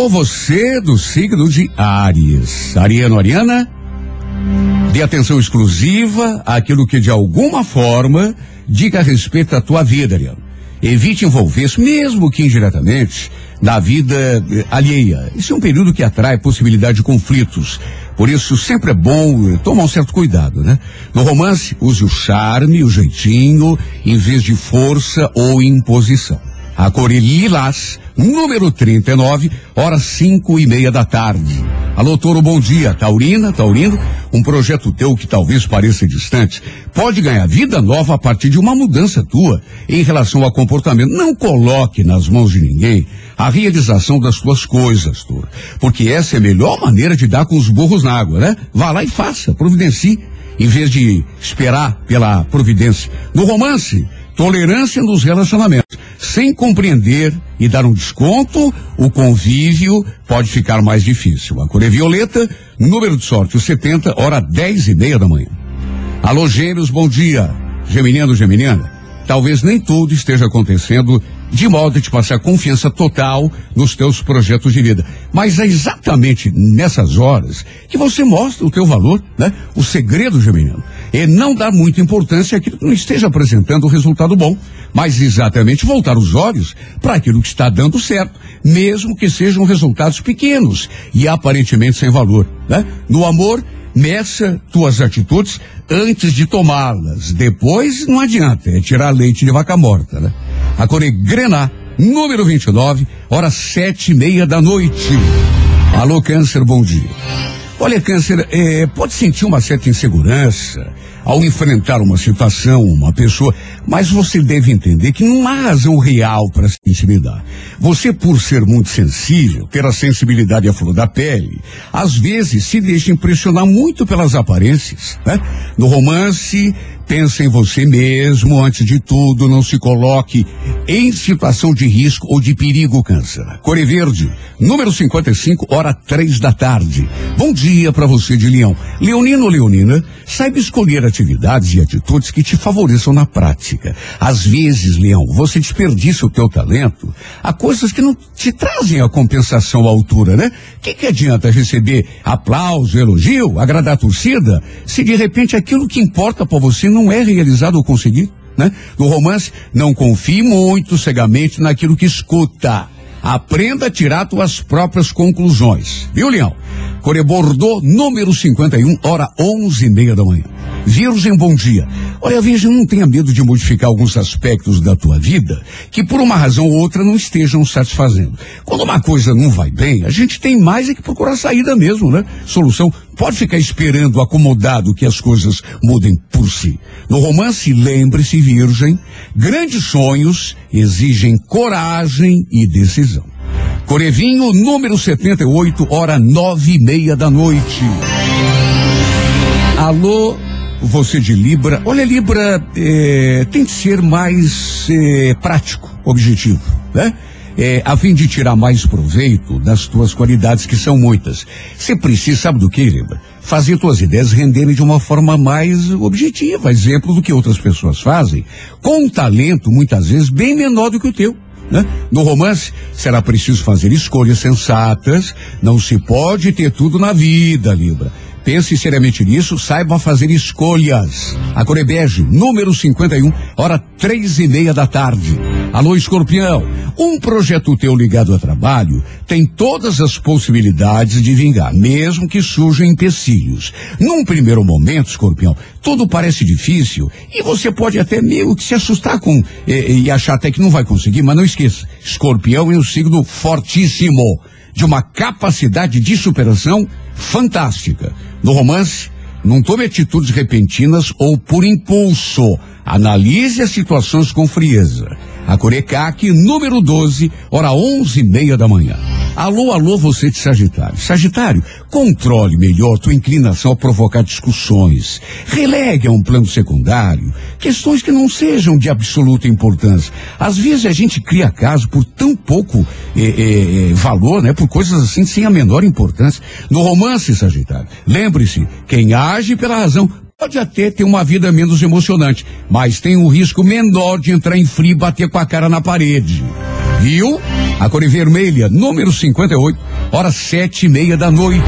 Alô, você do signo de Áries. Ariano, Ariana? Dê atenção exclusiva àquilo que de alguma forma diga a respeito da tua vida, Ariano. Evite envolver-se, mesmo que indiretamente, na vida eh, alheia. Isso é um período que atrai possibilidade de conflitos. Por isso, sempre é bom eh, tomar um certo cuidado, né? No romance, use o charme, o jeitinho, em vez de força ou imposição. A cor é lilás, número 39, horas cinco e meia da tarde. Alô, Toro, bom dia. Taurina, Taurino, um projeto teu que talvez pareça distante, pode ganhar vida nova a partir de uma mudança tua em relação ao comportamento. Não coloque nas mãos de ninguém a realização das tuas coisas, Toro. Porque essa é a melhor maneira de dar com os burros na água, né? Vá lá e faça, providencie, em vez de esperar pela providência. No romance, tolerância nos relacionamentos. Sem compreender e dar um desconto, o convívio pode ficar mais difícil. A cor é violeta, número de sorte, o 70, hora 10 e meia da manhã. Alô, gêmeos, bom dia. Geminiano, geminiana, talvez nem tudo esteja acontecendo de modo a te passar confiança total nos teus projetos de vida. Mas é exatamente nessas horas que você mostra o teu valor, né? O segredo, geminiano, é não dar muita importância àquilo que não esteja apresentando o resultado bom, mas exatamente voltar os olhos para aquilo que está dando certo, mesmo que sejam resultados pequenos e aparentemente sem valor, né? No amor, meça tuas atitudes antes de tomá-las. Depois não adianta, é tirar leite de vaca morta, né? A cor é grená, número 29, hora sete e meia da noite. Alô, câncer, bom dia. Olha, câncer, é, pode sentir uma certa insegurança ao enfrentar uma situação, uma pessoa, mas você deve entender que não há razão real para se intimidar. Você, por ser muito sensível, ter a sensibilidade à flor da pele, às vezes se deixa impressionar muito pelas aparências, né? No romance, pensa em você mesmo antes de tudo, não se coloque em situação de risco ou de perigo, câncer. Core Verde, número 55, hora três da tarde. Bom dia para você de Leão. Leonino ou Leonina, saiba escolher atividades e atitudes que te favoreçam na prática. Às vezes, Leão, você desperdiça o teu talento a coisas que não te trazem a compensação à altura, né? O que, que adianta receber aplauso, elogio, agradar a torcida, se de repente aquilo que importa para você não é realizado ou conseguido? né? No romance, não confie muito cegamente naquilo que escuta. Aprenda a tirar tuas próprias conclusões. Viu, Leão? Corebordô, número 51, hora onze e meia da manhã. Virgem, bom dia. Olha, Virgem, não tenha medo de modificar alguns aspectos da tua vida que por uma razão ou outra não estejam satisfazendo. Quando uma coisa não vai bem, a gente tem mais é que procurar saída mesmo, né? Solução. Pode ficar esperando acomodado que as coisas mudem por si. No romance, lembre-se, Virgem, grandes sonhos exigem coragem e decisão. Corevinho, número 78, hora nove e meia da noite. Alô, você de Libra. Olha, Libra, eh, tem que ser mais eh, prático, objetivo, né? É, a fim de tirar mais proveito das tuas qualidades, que são muitas. Você precisa, sabe do que, Libra? Fazer tuas ideias renderem de uma forma mais objetiva, exemplo do que outras pessoas fazem, com um talento, muitas vezes, bem menor do que o teu. Né? No romance, será preciso fazer escolhas sensatas. Não se pode ter tudo na vida, Libra. Pense seriamente nisso, saiba fazer escolhas. A Corebege, número 51, hora três e meia da tarde. Alô, escorpião. Um projeto teu ligado a trabalho tem todas as possibilidades de vingar, mesmo que surjam empecilhos. Num primeiro momento, escorpião, tudo parece difícil e você pode até meio que se assustar com e, e achar até que não vai conseguir, mas não esqueça, escorpião é um signo fortíssimo de uma capacidade de superação fantástica. No romance, não tome atitudes repentinas ou por impulso. Analise as situações com frieza. A Corecaque, número 12, hora onze e meia da manhã. Alô, alô, você de Sagitário. Sagitário, controle melhor tua inclinação a provocar discussões. Relegue a um plano secundário questões que não sejam de absoluta importância. Às vezes a gente cria caso por tão pouco eh, eh, eh, valor, né? Por coisas assim sem a menor importância. No romance, Sagitário, lembre-se, quem age pela razão Pode até ter uma vida menos emocionante, mas tem um risco menor de entrar em frio e bater com a cara na parede. Viu? A cor vermelha, número 58, hora sete e meia da noite.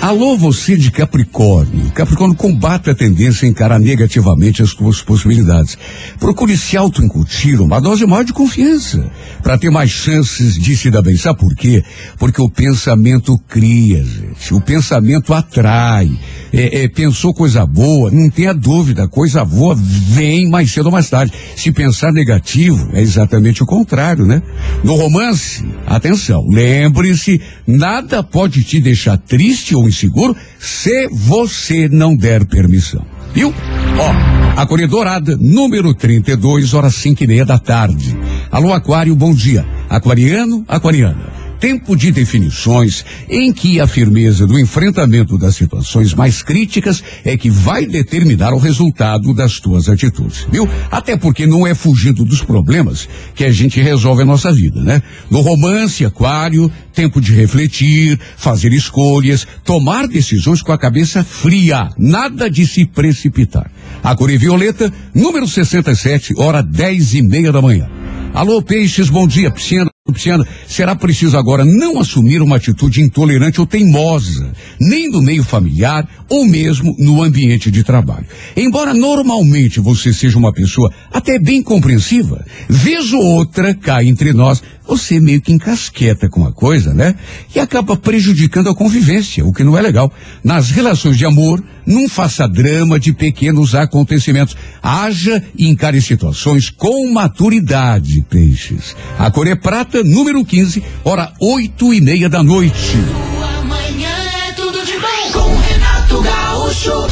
Alô, você de Capricórnio. Capricórnio combate a tendência a encarar negativamente as suas possibilidades. Procure se auto-incutir uma dose maior de confiança para ter mais chances de se dar bem. Sabe por quê? Porque o pensamento cria, gente. O pensamento atrai. É, é, pensou coisa boa, não tenha dúvida, coisa boa vem mais cedo ou mais tarde. Se pensar negativo, é exatamente o contrário, né? No romance, atenção, lembre-se, nada pode te deixar triste ou inseguro se você não der permissão. Viu? Ó, a Correia Dourada, número 32, horas cinco e meia da tarde. Alô, Aquário, bom dia. Aquariano, aquariana. Tempo de definições em que a firmeza do enfrentamento das situações mais críticas é que vai determinar o resultado das tuas atitudes, viu? Até porque não é fugindo dos problemas que a gente resolve a nossa vida, né? No romance, aquário, tempo de refletir, fazer escolhas, tomar decisões com a cabeça fria, nada de se precipitar. A cor é violeta, número 67, hora dez e meia da manhã. Alô, peixes, bom dia, piscina. Pisciana, será preciso agora não assumir uma atitude intolerante ou teimosa, nem no meio familiar ou mesmo no ambiente de trabalho. Embora normalmente você seja uma pessoa até bem compreensiva, vez ou outra cai entre nós, você meio que encasqueta com a coisa, né? E acaba prejudicando a convivência, o que não é legal. Nas relações de amor, não faça drama de pequenos acontecimentos. Haja e encare situações com maturidade, peixes. A cor é prata, número 15, hora oito e meia da noite. Sua manhã é tudo de bom com Renato Gaúcho.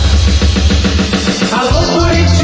Alô Curitiba,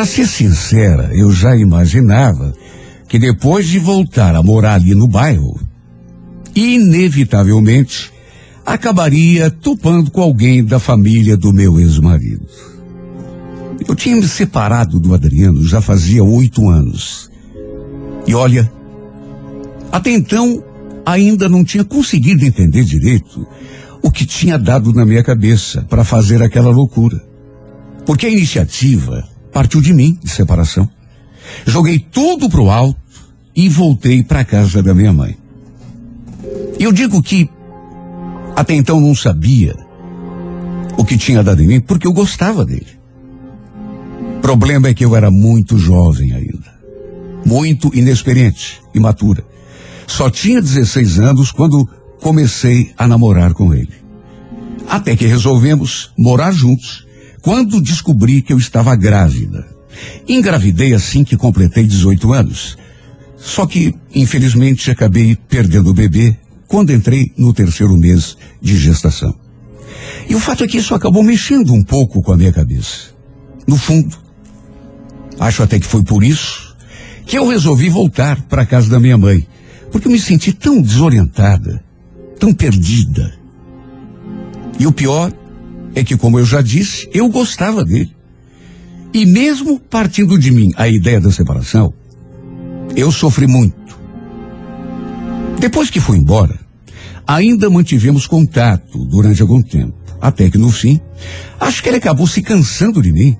Pra ser sincera, eu já imaginava que depois de voltar a morar ali no bairro, inevitavelmente acabaria topando com alguém da família do meu ex-marido. Eu tinha me separado do Adriano já fazia oito anos. E olha, até então ainda não tinha conseguido entender direito o que tinha dado na minha cabeça para fazer aquela loucura. Porque a iniciativa partiu de mim, de separação. Joguei tudo pro alto e voltei para casa da minha mãe. Eu digo que até então não sabia o que tinha dado em mim porque eu gostava dele. Problema é que eu era muito jovem ainda. Muito inexperiente, imatura. Só tinha 16 anos quando comecei a namorar com ele. Até que resolvemos morar juntos quando descobri que eu estava grávida. Engravidei assim que completei 18 anos. Só que, infelizmente, acabei perdendo o bebê quando entrei no terceiro mês de gestação. E o fato é que isso acabou mexendo um pouco com a minha cabeça. No fundo, acho até que foi por isso que eu resolvi voltar para a casa da minha mãe, porque eu me senti tão desorientada, tão perdida. E o pior é que, como eu já disse, eu gostava dele. E mesmo partindo de mim a ideia da separação, eu sofri muito. Depois que fui embora, ainda mantivemos contato durante algum tempo. Até que no fim, acho que ele acabou se cansando de mim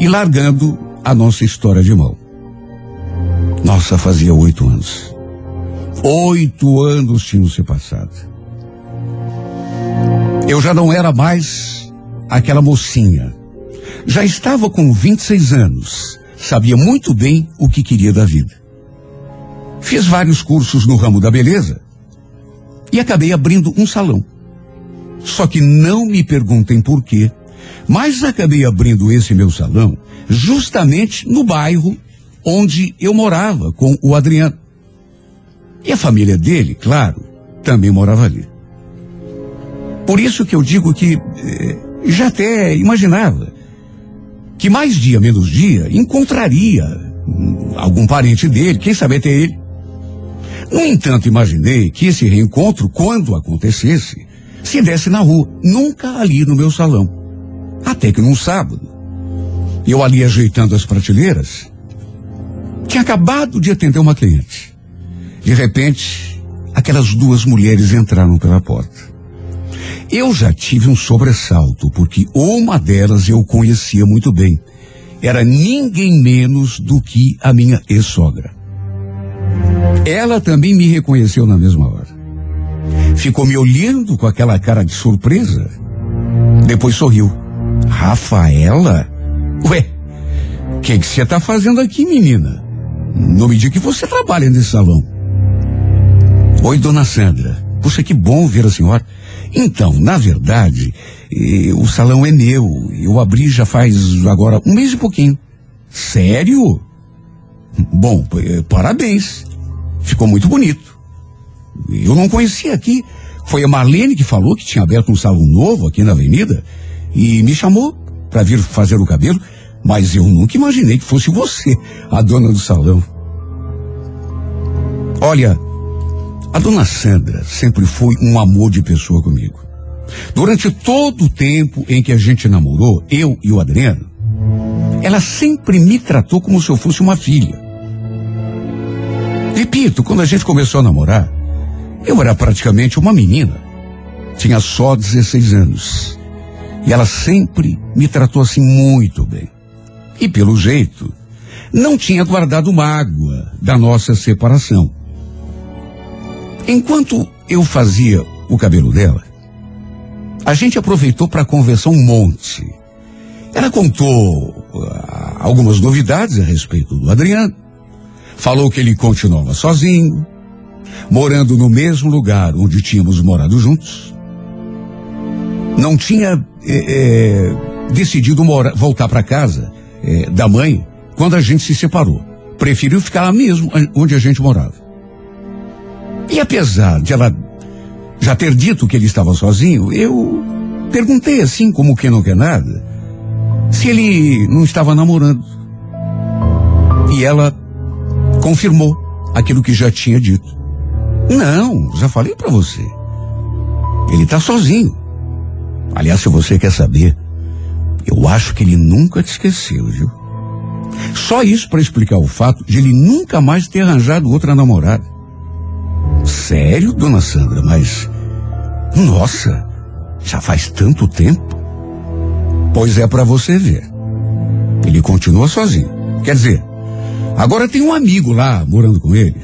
e largando a nossa história de mão. Nossa, fazia oito anos. Oito anos tinham se passado. Eu já não era mais aquela mocinha. Já estava com 26 anos. Sabia muito bem o que queria da vida. Fiz vários cursos no ramo da beleza e acabei abrindo um salão. Só que não me perguntem por quê, mas acabei abrindo esse meu salão justamente no bairro onde eu morava com o Adriano. E a família dele, claro, também morava ali. Por isso que eu digo que eh, já até imaginava que mais dia menos dia encontraria hum, algum parente dele, quem sabe até ele. No entanto, imaginei que esse reencontro, quando acontecesse, se desse na rua, nunca ali no meu salão. Até que num sábado, eu ali ajeitando as prateleiras, tinha acabado de atender uma cliente. De repente, aquelas duas mulheres entraram pela porta. Eu já tive um sobressalto, porque uma delas eu conhecia muito bem. Era ninguém menos do que a minha ex-sogra. Ela também me reconheceu na mesma hora. Ficou me olhando com aquela cara de surpresa. Depois sorriu. Rafaela? Ué, o que você está fazendo aqui, menina? Não me diga que você trabalha nesse salão. Oi, dona Sandra. Puxa, que bom ver a senhora. Então, na verdade, o salão é meu. Eu abri já faz agora um mês e pouquinho. Sério? Bom, eh, parabéns. Ficou muito bonito. Eu não conhecia aqui. Foi a Marlene que falou que tinha aberto um salão novo aqui na avenida e me chamou para vir fazer o cabelo, mas eu nunca imaginei que fosse você, a dona do salão. Olha, a dona Sandra sempre foi um amor de pessoa comigo. Durante todo o tempo em que a gente namorou, eu e o Adriano, ela sempre me tratou como se eu fosse uma filha. Repito, quando a gente começou a namorar, eu era praticamente uma menina. Tinha só 16 anos. E ela sempre me tratou assim muito bem. E pelo jeito, não tinha guardado mágoa da nossa separação. Enquanto eu fazia o cabelo dela, a gente aproveitou para conversar um monte. Ela contou ah, algumas novidades a respeito do Adriano. Falou que ele continuava sozinho, morando no mesmo lugar onde tínhamos morado juntos. Não tinha eh, eh, decidido mora- voltar para casa eh, da mãe quando a gente se separou. Preferiu ficar lá mesmo onde a gente morava. E apesar de ela já ter dito que ele estava sozinho, eu perguntei assim, como quem não quer nada, se ele não estava namorando. E ela confirmou aquilo que já tinha dito. Não, já falei pra você. Ele tá sozinho. Aliás, se você quer saber, eu acho que ele nunca te esqueceu, viu? Só isso para explicar o fato de ele nunca mais ter arranjado outra namorada. Sério, dona Sandra, mas. Nossa, já faz tanto tempo. Pois é para você ver. Ele continua sozinho. Quer dizer, agora tem um amigo lá morando com ele.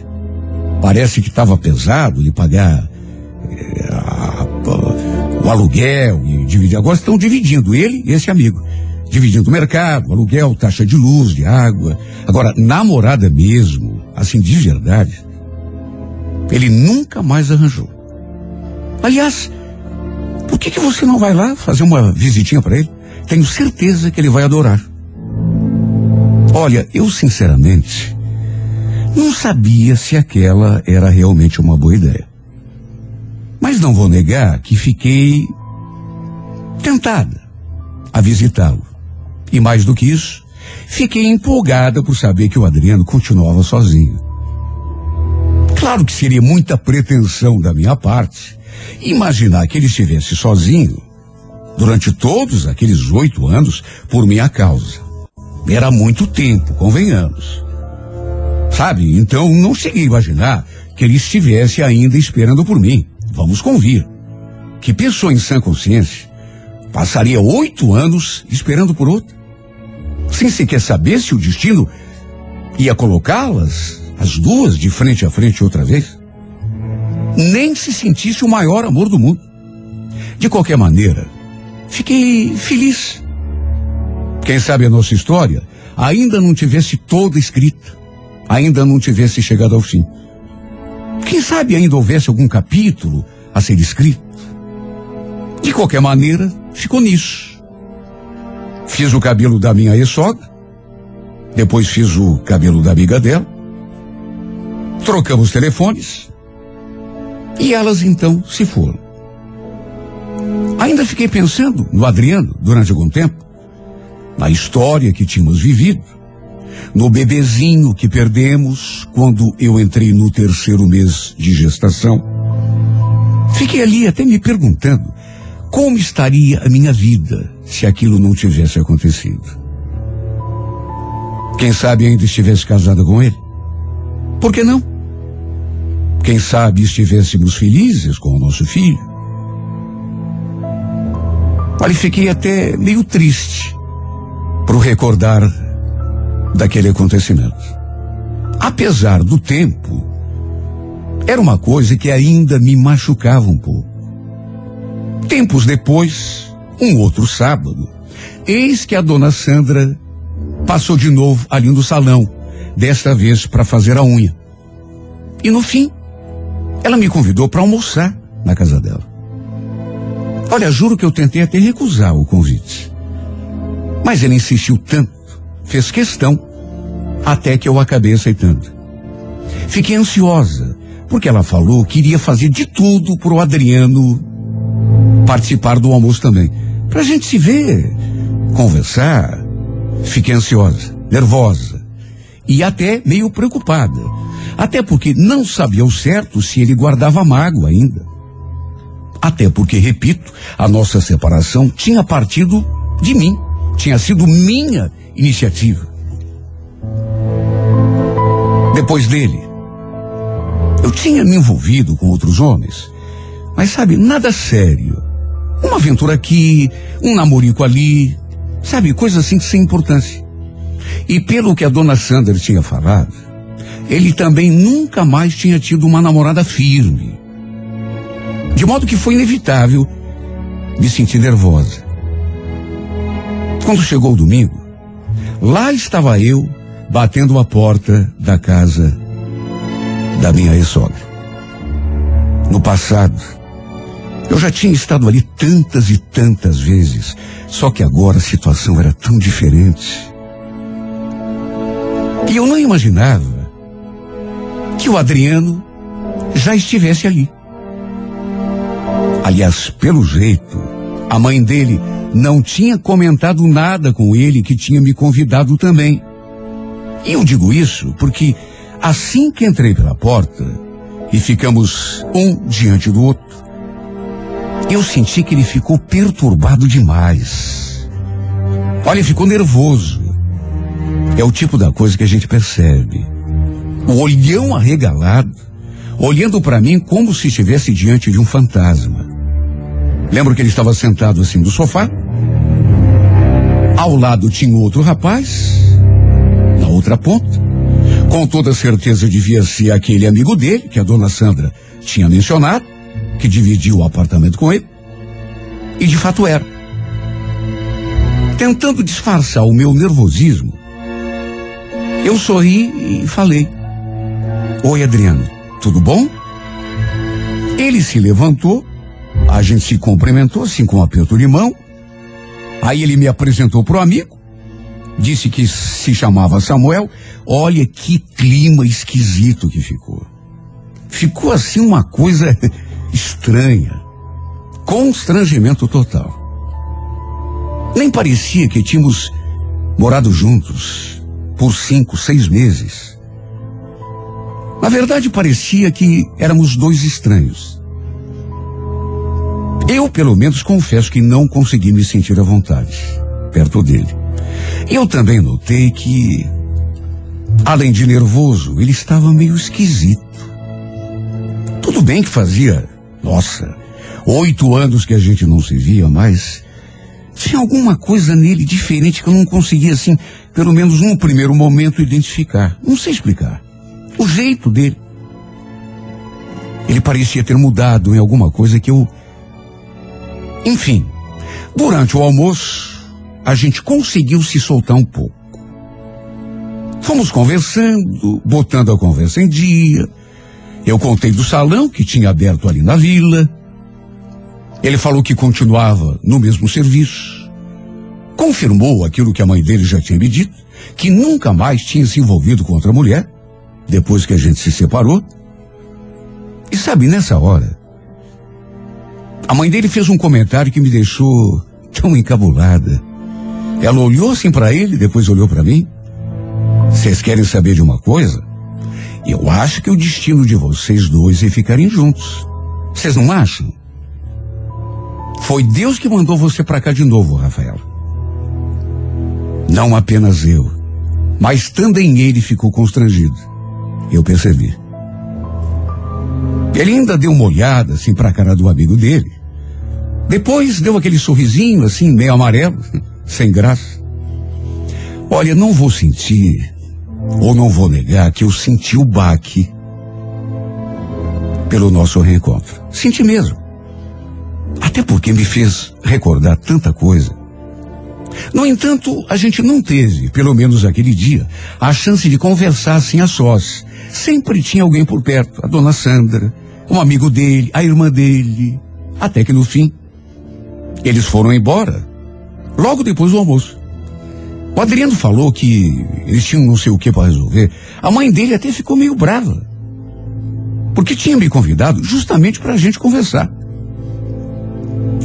Parece que estava pesado de pagar eh, a- o aluguel e dividir. Agora estão dividindo ele e esse amigo. Dividindo o mercado, aluguel, taxa de luz, de água. Agora, namorada mesmo, assim, de verdade, ele nunca mais arranjou. Aliás, por que, que você não vai lá fazer uma visitinha para ele? Tenho certeza que ele vai adorar. Olha, eu sinceramente não sabia se aquela era realmente uma boa ideia. Mas não vou negar que fiquei tentada a visitá-lo. E mais do que isso, fiquei empolgada por saber que o Adriano continuava sozinho. Claro que seria muita pretensão da minha parte imaginar que ele estivesse sozinho durante todos aqueles oito anos por minha causa. Era muito tempo, convenhamos. Sabe? Então não cheguei a imaginar que ele estivesse ainda esperando por mim. Vamos convir. Que pessoa em sã consciência passaria oito anos esperando por outra? Sem sequer saber se o destino ia colocá-las, as duas, de frente a frente outra vez? Nem se sentisse o maior amor do mundo. De qualquer maneira, fiquei feliz. Quem sabe a nossa história ainda não tivesse toda escrita, ainda não tivesse chegado ao fim. Quem sabe ainda houvesse algum capítulo a ser escrito. De qualquer maneira, ficou nisso. Fiz o cabelo da minha ex-sogra, depois fiz o cabelo da amiga dela, trocamos telefones e elas então se foram. Ainda fiquei pensando no Adriano durante algum tempo, na história que tínhamos vivido, no bebezinho que perdemos quando eu entrei no terceiro mês de gestação. Fiquei ali até me perguntando como estaria a minha vida se aquilo não tivesse acontecido. Quem sabe ainda estivesse casada com ele? Por que não? Quem sabe estivéssemos felizes com o nosso filho? Olha, fiquei até meio triste por recordar daquele acontecimento. Apesar do tempo, era uma coisa que ainda me machucava um pouco. Tempos depois, um outro sábado, eis que a dona Sandra passou de novo ali no salão, desta vez para fazer a unha. E no fim, ela me convidou para almoçar na casa dela. Olha, juro que eu tentei até recusar o convite. Mas ela insistiu tanto, fez questão, até que eu acabei aceitando. Fiquei ansiosa, porque ela falou que iria fazer de tudo para o Adriano participar do almoço também. Pra gente se ver, conversar. Fiquei ansiosa, nervosa e até meio preocupada. Até porque não sabia ao certo se ele guardava mágoa ainda. Até porque, repito, a nossa separação tinha partido de mim. Tinha sido minha iniciativa. Depois dele, eu tinha me envolvido com outros homens, mas sabe, nada sério. Uma aventura aqui, um namorico ali, sabe, coisa assim sem importância. E pelo que a dona Sandra tinha falado, ele também nunca mais tinha tido uma namorada firme. De modo que foi inevitável me sentir nervosa. Quando chegou o domingo, lá estava eu batendo a porta da casa da minha ex-sogra. No passado, eu já tinha estado ali tantas e tantas vezes, só que agora a situação era tão diferente. E eu não imaginava que o Adriano já estivesse ali. Aliás, pelo jeito, a mãe dele não tinha comentado nada com ele que tinha me convidado também. E eu digo isso porque assim que entrei pela porta, e ficamos um diante do outro. Eu senti que ele ficou perturbado demais. Olha, ficou nervoso. É o tipo da coisa que a gente percebe. O olhão arregalado, olhando para mim como se estivesse diante de um fantasma. Lembro que ele estava sentado assim no sofá. Ao lado tinha outro rapaz, na outra ponta. Com toda certeza devia ser aquele amigo dele, que a dona Sandra tinha mencionado, que dividiu o apartamento com ele. E de fato era. Tentando disfarçar o meu nervosismo, eu sorri e falei: Oi, Adriano, tudo bom? Ele se levantou, a gente se cumprimentou assim com um aperto de mão. Aí ele me apresentou pro amigo, disse que se chamava Samuel. Olha que clima esquisito que ficou. Ficou assim uma coisa <laughs> estranha. Constrangimento total. Nem parecia que tínhamos morado juntos por cinco, seis meses. Na verdade, parecia que éramos dois estranhos. Eu, pelo menos, confesso que não consegui me sentir à vontade perto dele. Eu também notei que, além de nervoso, ele estava meio esquisito. Tudo bem que fazia, nossa, oito anos que a gente não se via, mas tinha alguma coisa nele diferente que eu não conseguia, assim, pelo menos num primeiro momento, identificar. Não sei explicar. O jeito dele. Ele parecia ter mudado em alguma coisa que eu. Enfim, durante o almoço, a gente conseguiu se soltar um pouco. Fomos conversando, botando a conversa em dia. Eu contei do salão que tinha aberto ali na vila. Ele falou que continuava no mesmo serviço. Confirmou aquilo que a mãe dele já tinha me dito, que nunca mais tinha se envolvido com outra mulher, depois que a gente se separou. E sabe, nessa hora, a mãe dele fez um comentário que me deixou tão encabulada. Ela olhou assim para ele, depois olhou para mim. Vocês querem saber de uma coisa? Eu acho que o destino de vocês dois é ficarem juntos. Vocês não acham? Foi Deus que mandou você para cá de novo, Rafael. Não apenas eu, mas também ele ficou constrangido. Eu percebi. Ele ainda deu uma olhada assim para a cara do amigo dele. Depois deu aquele sorrisinho assim, meio amarelo, <laughs> sem graça. Olha, não vou sentir, ou não vou negar que eu senti o baque pelo nosso reencontro. Senti mesmo. Até porque me fez recordar tanta coisa. No entanto, a gente não teve, pelo menos aquele dia, a chance de conversar assim a sós. Sempre tinha alguém por perto, a dona Sandra, um amigo dele, a irmã dele. Até que no fim, eles foram embora, logo depois do almoço. O Adriano falou que eles tinham não sei o que para resolver. A mãe dele até ficou meio brava. Porque tinha me convidado justamente para a gente conversar.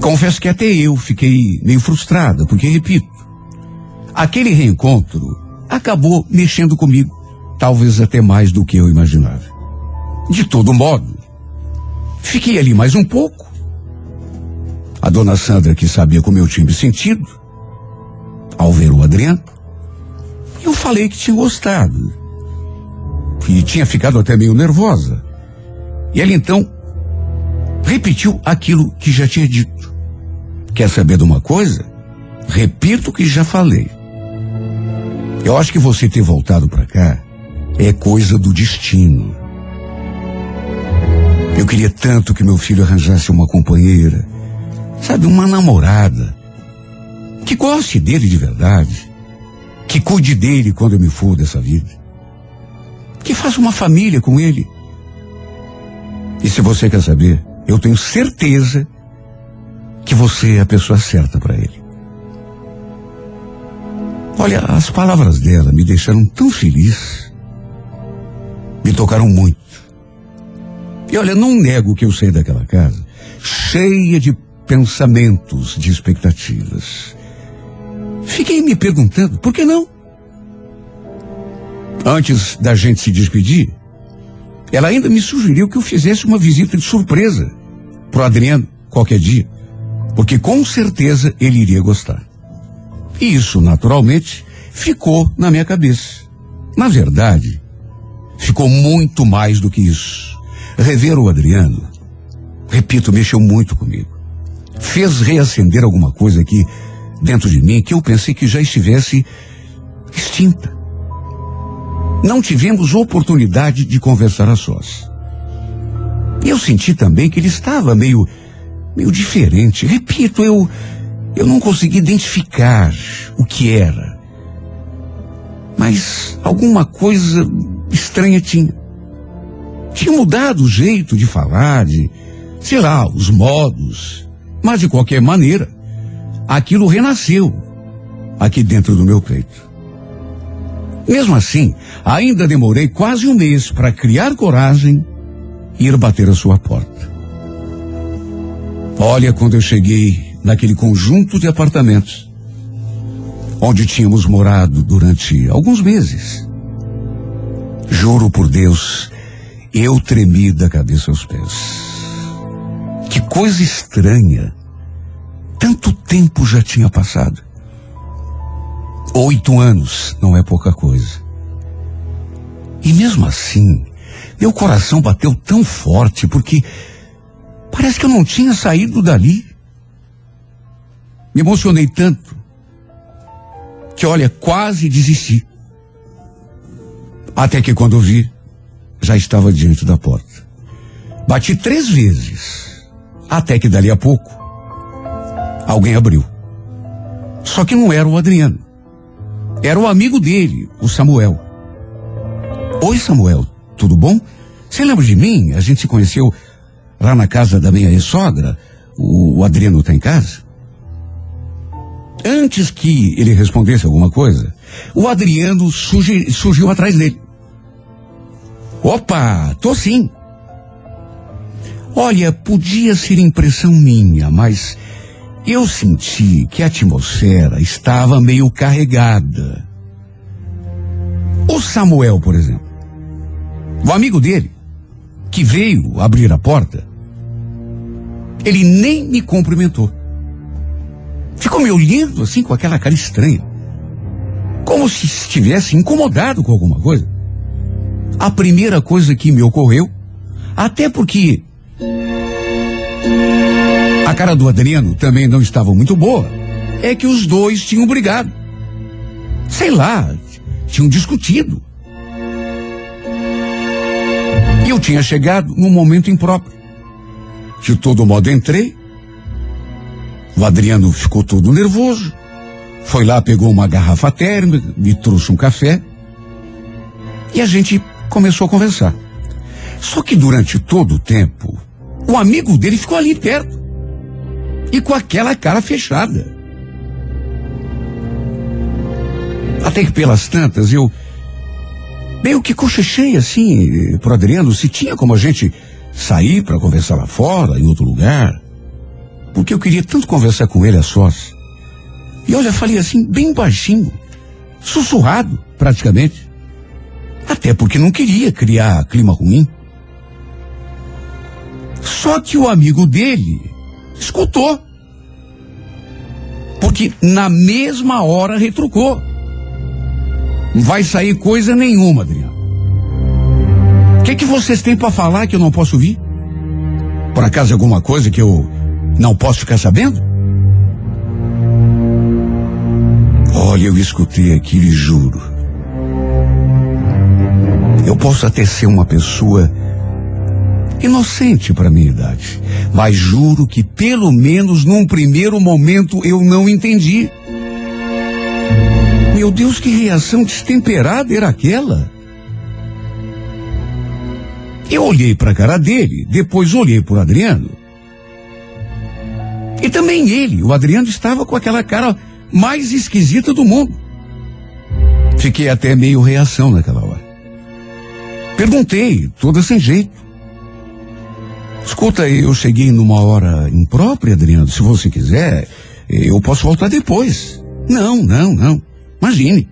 Confesso que até eu fiquei meio frustrada, porque, repito, aquele reencontro acabou mexendo comigo, talvez até mais do que eu imaginava. De todo modo, fiquei ali mais um pouco. A dona Sandra, que sabia como eu tinha me sentido, ao ver o Adriano, eu falei que tinha gostado. E tinha ficado até meio nervosa. E ela então repetiu aquilo que já tinha dito. Quer saber de uma coisa? Repito o que já falei. Eu acho que você ter voltado para cá é coisa do destino. Eu queria tanto que meu filho arranjasse uma companheira, sabe, uma namorada, que goste dele de verdade, que cuide dele quando eu me for dessa vida, que faça uma família com ele. E se você quer saber, eu tenho certeza que você é a pessoa certa para ele. Olha, as palavras dela me deixaram tão feliz, me tocaram muito. E olha, não nego que eu saí daquela casa cheia de pensamentos, de expectativas. Fiquei me perguntando, por que não? Antes da gente se despedir, Ela ainda me sugeriu que eu fizesse uma visita de surpresa pro Adriano qualquer dia, porque com certeza ele iria gostar. E isso, naturalmente, ficou na minha cabeça. Na verdade, ficou muito mais do que isso. Rever o Adriano, repito, mexeu muito comigo. Fez reacender alguma coisa aqui dentro de mim que eu pensei que já estivesse extinta. Não tivemos oportunidade de conversar a sós. E eu senti também que ele estava meio, meio diferente. Repito, eu, eu não consegui identificar o que era. Mas alguma coisa estranha tinha. Tinha mudado o jeito de falar, de, sei lá, os modos. Mas de qualquer maneira, aquilo renasceu aqui dentro do meu peito. Mesmo assim, ainda demorei quase um mês para criar coragem e ir bater a sua porta. Olha, quando eu cheguei naquele conjunto de apartamentos, onde tínhamos morado durante alguns meses, juro por Deus, eu tremi da cabeça aos pés. Que coisa estranha. Tanto tempo já tinha passado. Oito anos não é pouca coisa. E mesmo assim, meu coração bateu tão forte porque parece que eu não tinha saído dali. Me emocionei tanto que, olha, quase desisti. Até que quando vi, já estava diante da porta. Bati três vezes, até que dali a pouco, alguém abriu. Só que não era o Adriano. Era o amigo dele, o Samuel. Oi, Samuel, tudo bom? Você lembra de mim? A gente se conheceu lá na casa da minha ex-sogra. O, o Adriano está em casa? Antes que ele respondesse alguma coisa, o Adriano surgi- surgiu atrás dele. Opa, tô sim. Olha, podia ser impressão minha, mas eu senti que a atmosfera estava meio carregada. O Samuel, por exemplo, o amigo dele, que veio abrir a porta, ele nem me cumprimentou. Ficou me olhando assim com aquela cara estranha. Como se estivesse incomodado com alguma coisa. A primeira coisa que me ocorreu, até porque cara do Adriano também não estava muito boa, é que os dois tinham brigado. Sei lá, tinham discutido. E eu tinha chegado num momento impróprio. De todo modo entrei. O Adriano ficou todo nervoso. Foi lá, pegou uma garrafa térmica, me trouxe um café. E a gente começou a conversar. Só que durante todo o tempo, o amigo dele ficou ali perto. E com aquela cara fechada. Até que pelas tantas eu meio que cochechei assim pro Adriano se tinha como a gente sair para conversar lá fora, em outro lugar. Porque eu queria tanto conversar com ele a sós. E olha, falei assim, bem baixinho, sussurrado, praticamente. Até porque não queria criar clima ruim. Só que o amigo dele escutou. Porque na mesma hora retrucou. Não vai sair coisa nenhuma, Adriano. O que, que vocês têm para falar que eu não posso ouvir? Por acaso alguma coisa que eu não posso ficar sabendo? Olha, eu escutei aquilo e juro. Eu posso até ser uma pessoa inocente para minha idade, mas juro que pelo menos num primeiro momento eu não entendi. Meu Deus, que reação destemperada era aquela? Eu olhei para a cara dele, depois olhei para o Adriano. E também ele, o Adriano, estava com aquela cara mais esquisita do mundo. Fiquei até meio reação naquela hora. Perguntei, toda sem jeito. Escuta, eu cheguei numa hora imprópria, Adriano. Se você quiser, eu posso voltar depois. Não, não, não. Imagine.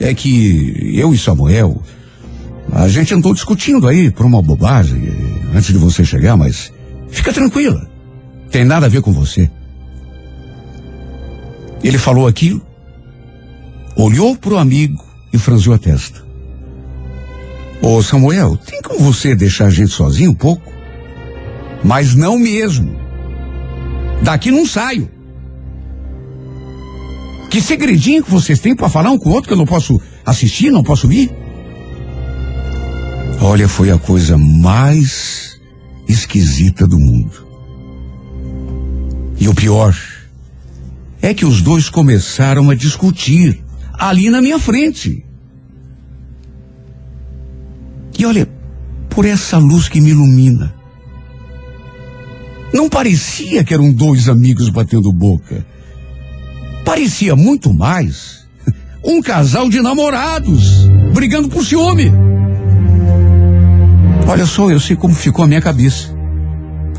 É que eu e Samuel, A gente andou discutindo aí por uma bobagem antes de você chegar, mas fica tranquila. Tem nada a ver com você. Ele falou aquilo, olhou pro amigo e franziu a testa. Ô Samuel, tem como você deixar a gente sozinho um pouco? Mas não mesmo. Daqui não saio. Que segredinho que vocês têm para falar um com o outro que eu não posso assistir, não posso vir? Olha, foi a coisa mais esquisita do mundo. E o pior é que os dois começaram a discutir ali na minha frente. E olha, por essa luz que me ilumina, não parecia que eram dois amigos batendo boca. Parecia muito mais <laughs> um casal de namorados brigando por ciúme. Olha só, eu sei como ficou a minha cabeça.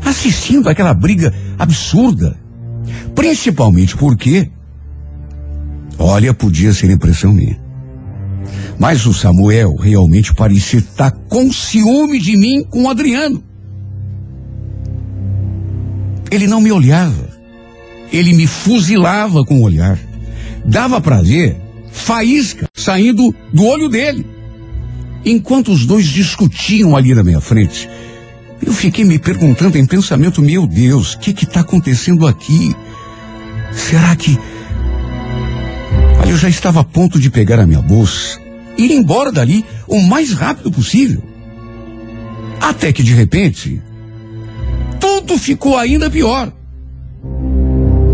Assistindo aquela briga absurda. Principalmente porque, olha, podia ser impressão minha. Mas o Samuel realmente parecia estar com ciúme de mim com o Adriano. Ele não me olhava. Ele me fuzilava com o olhar. Dava para ver faísca saindo do olho dele. Enquanto os dois discutiam ali na minha frente, eu fiquei me perguntando em pensamento, meu Deus, o que que tá acontecendo aqui? Será que... Olha, eu já estava a ponto de pegar a minha bolsa, ir embora dali o mais rápido possível. Até que de repente, tudo ficou ainda pior.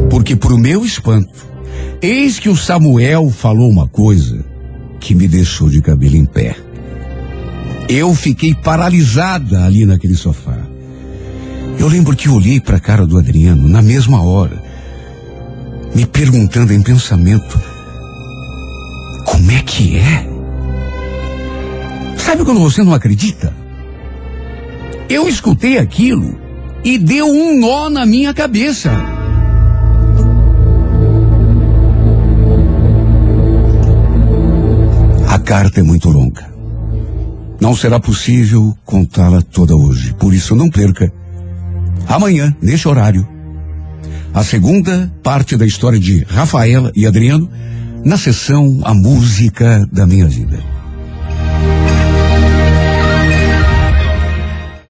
Porque pro meu espanto, eis que o Samuel falou uma coisa que me deixou de cabelo em pé. Eu fiquei paralisada ali naquele sofá. Eu lembro que olhei para a cara do Adriano na mesma hora, me perguntando em pensamento: como é que é? Sabe quando você não acredita? Eu escutei aquilo e deu um nó na minha cabeça. A carta é muito longa. Não será possível contá-la toda hoje. Por isso, não perca. Amanhã, neste horário, a segunda parte da história de Rafaela e Adriano na sessão A Música da Minha Vida.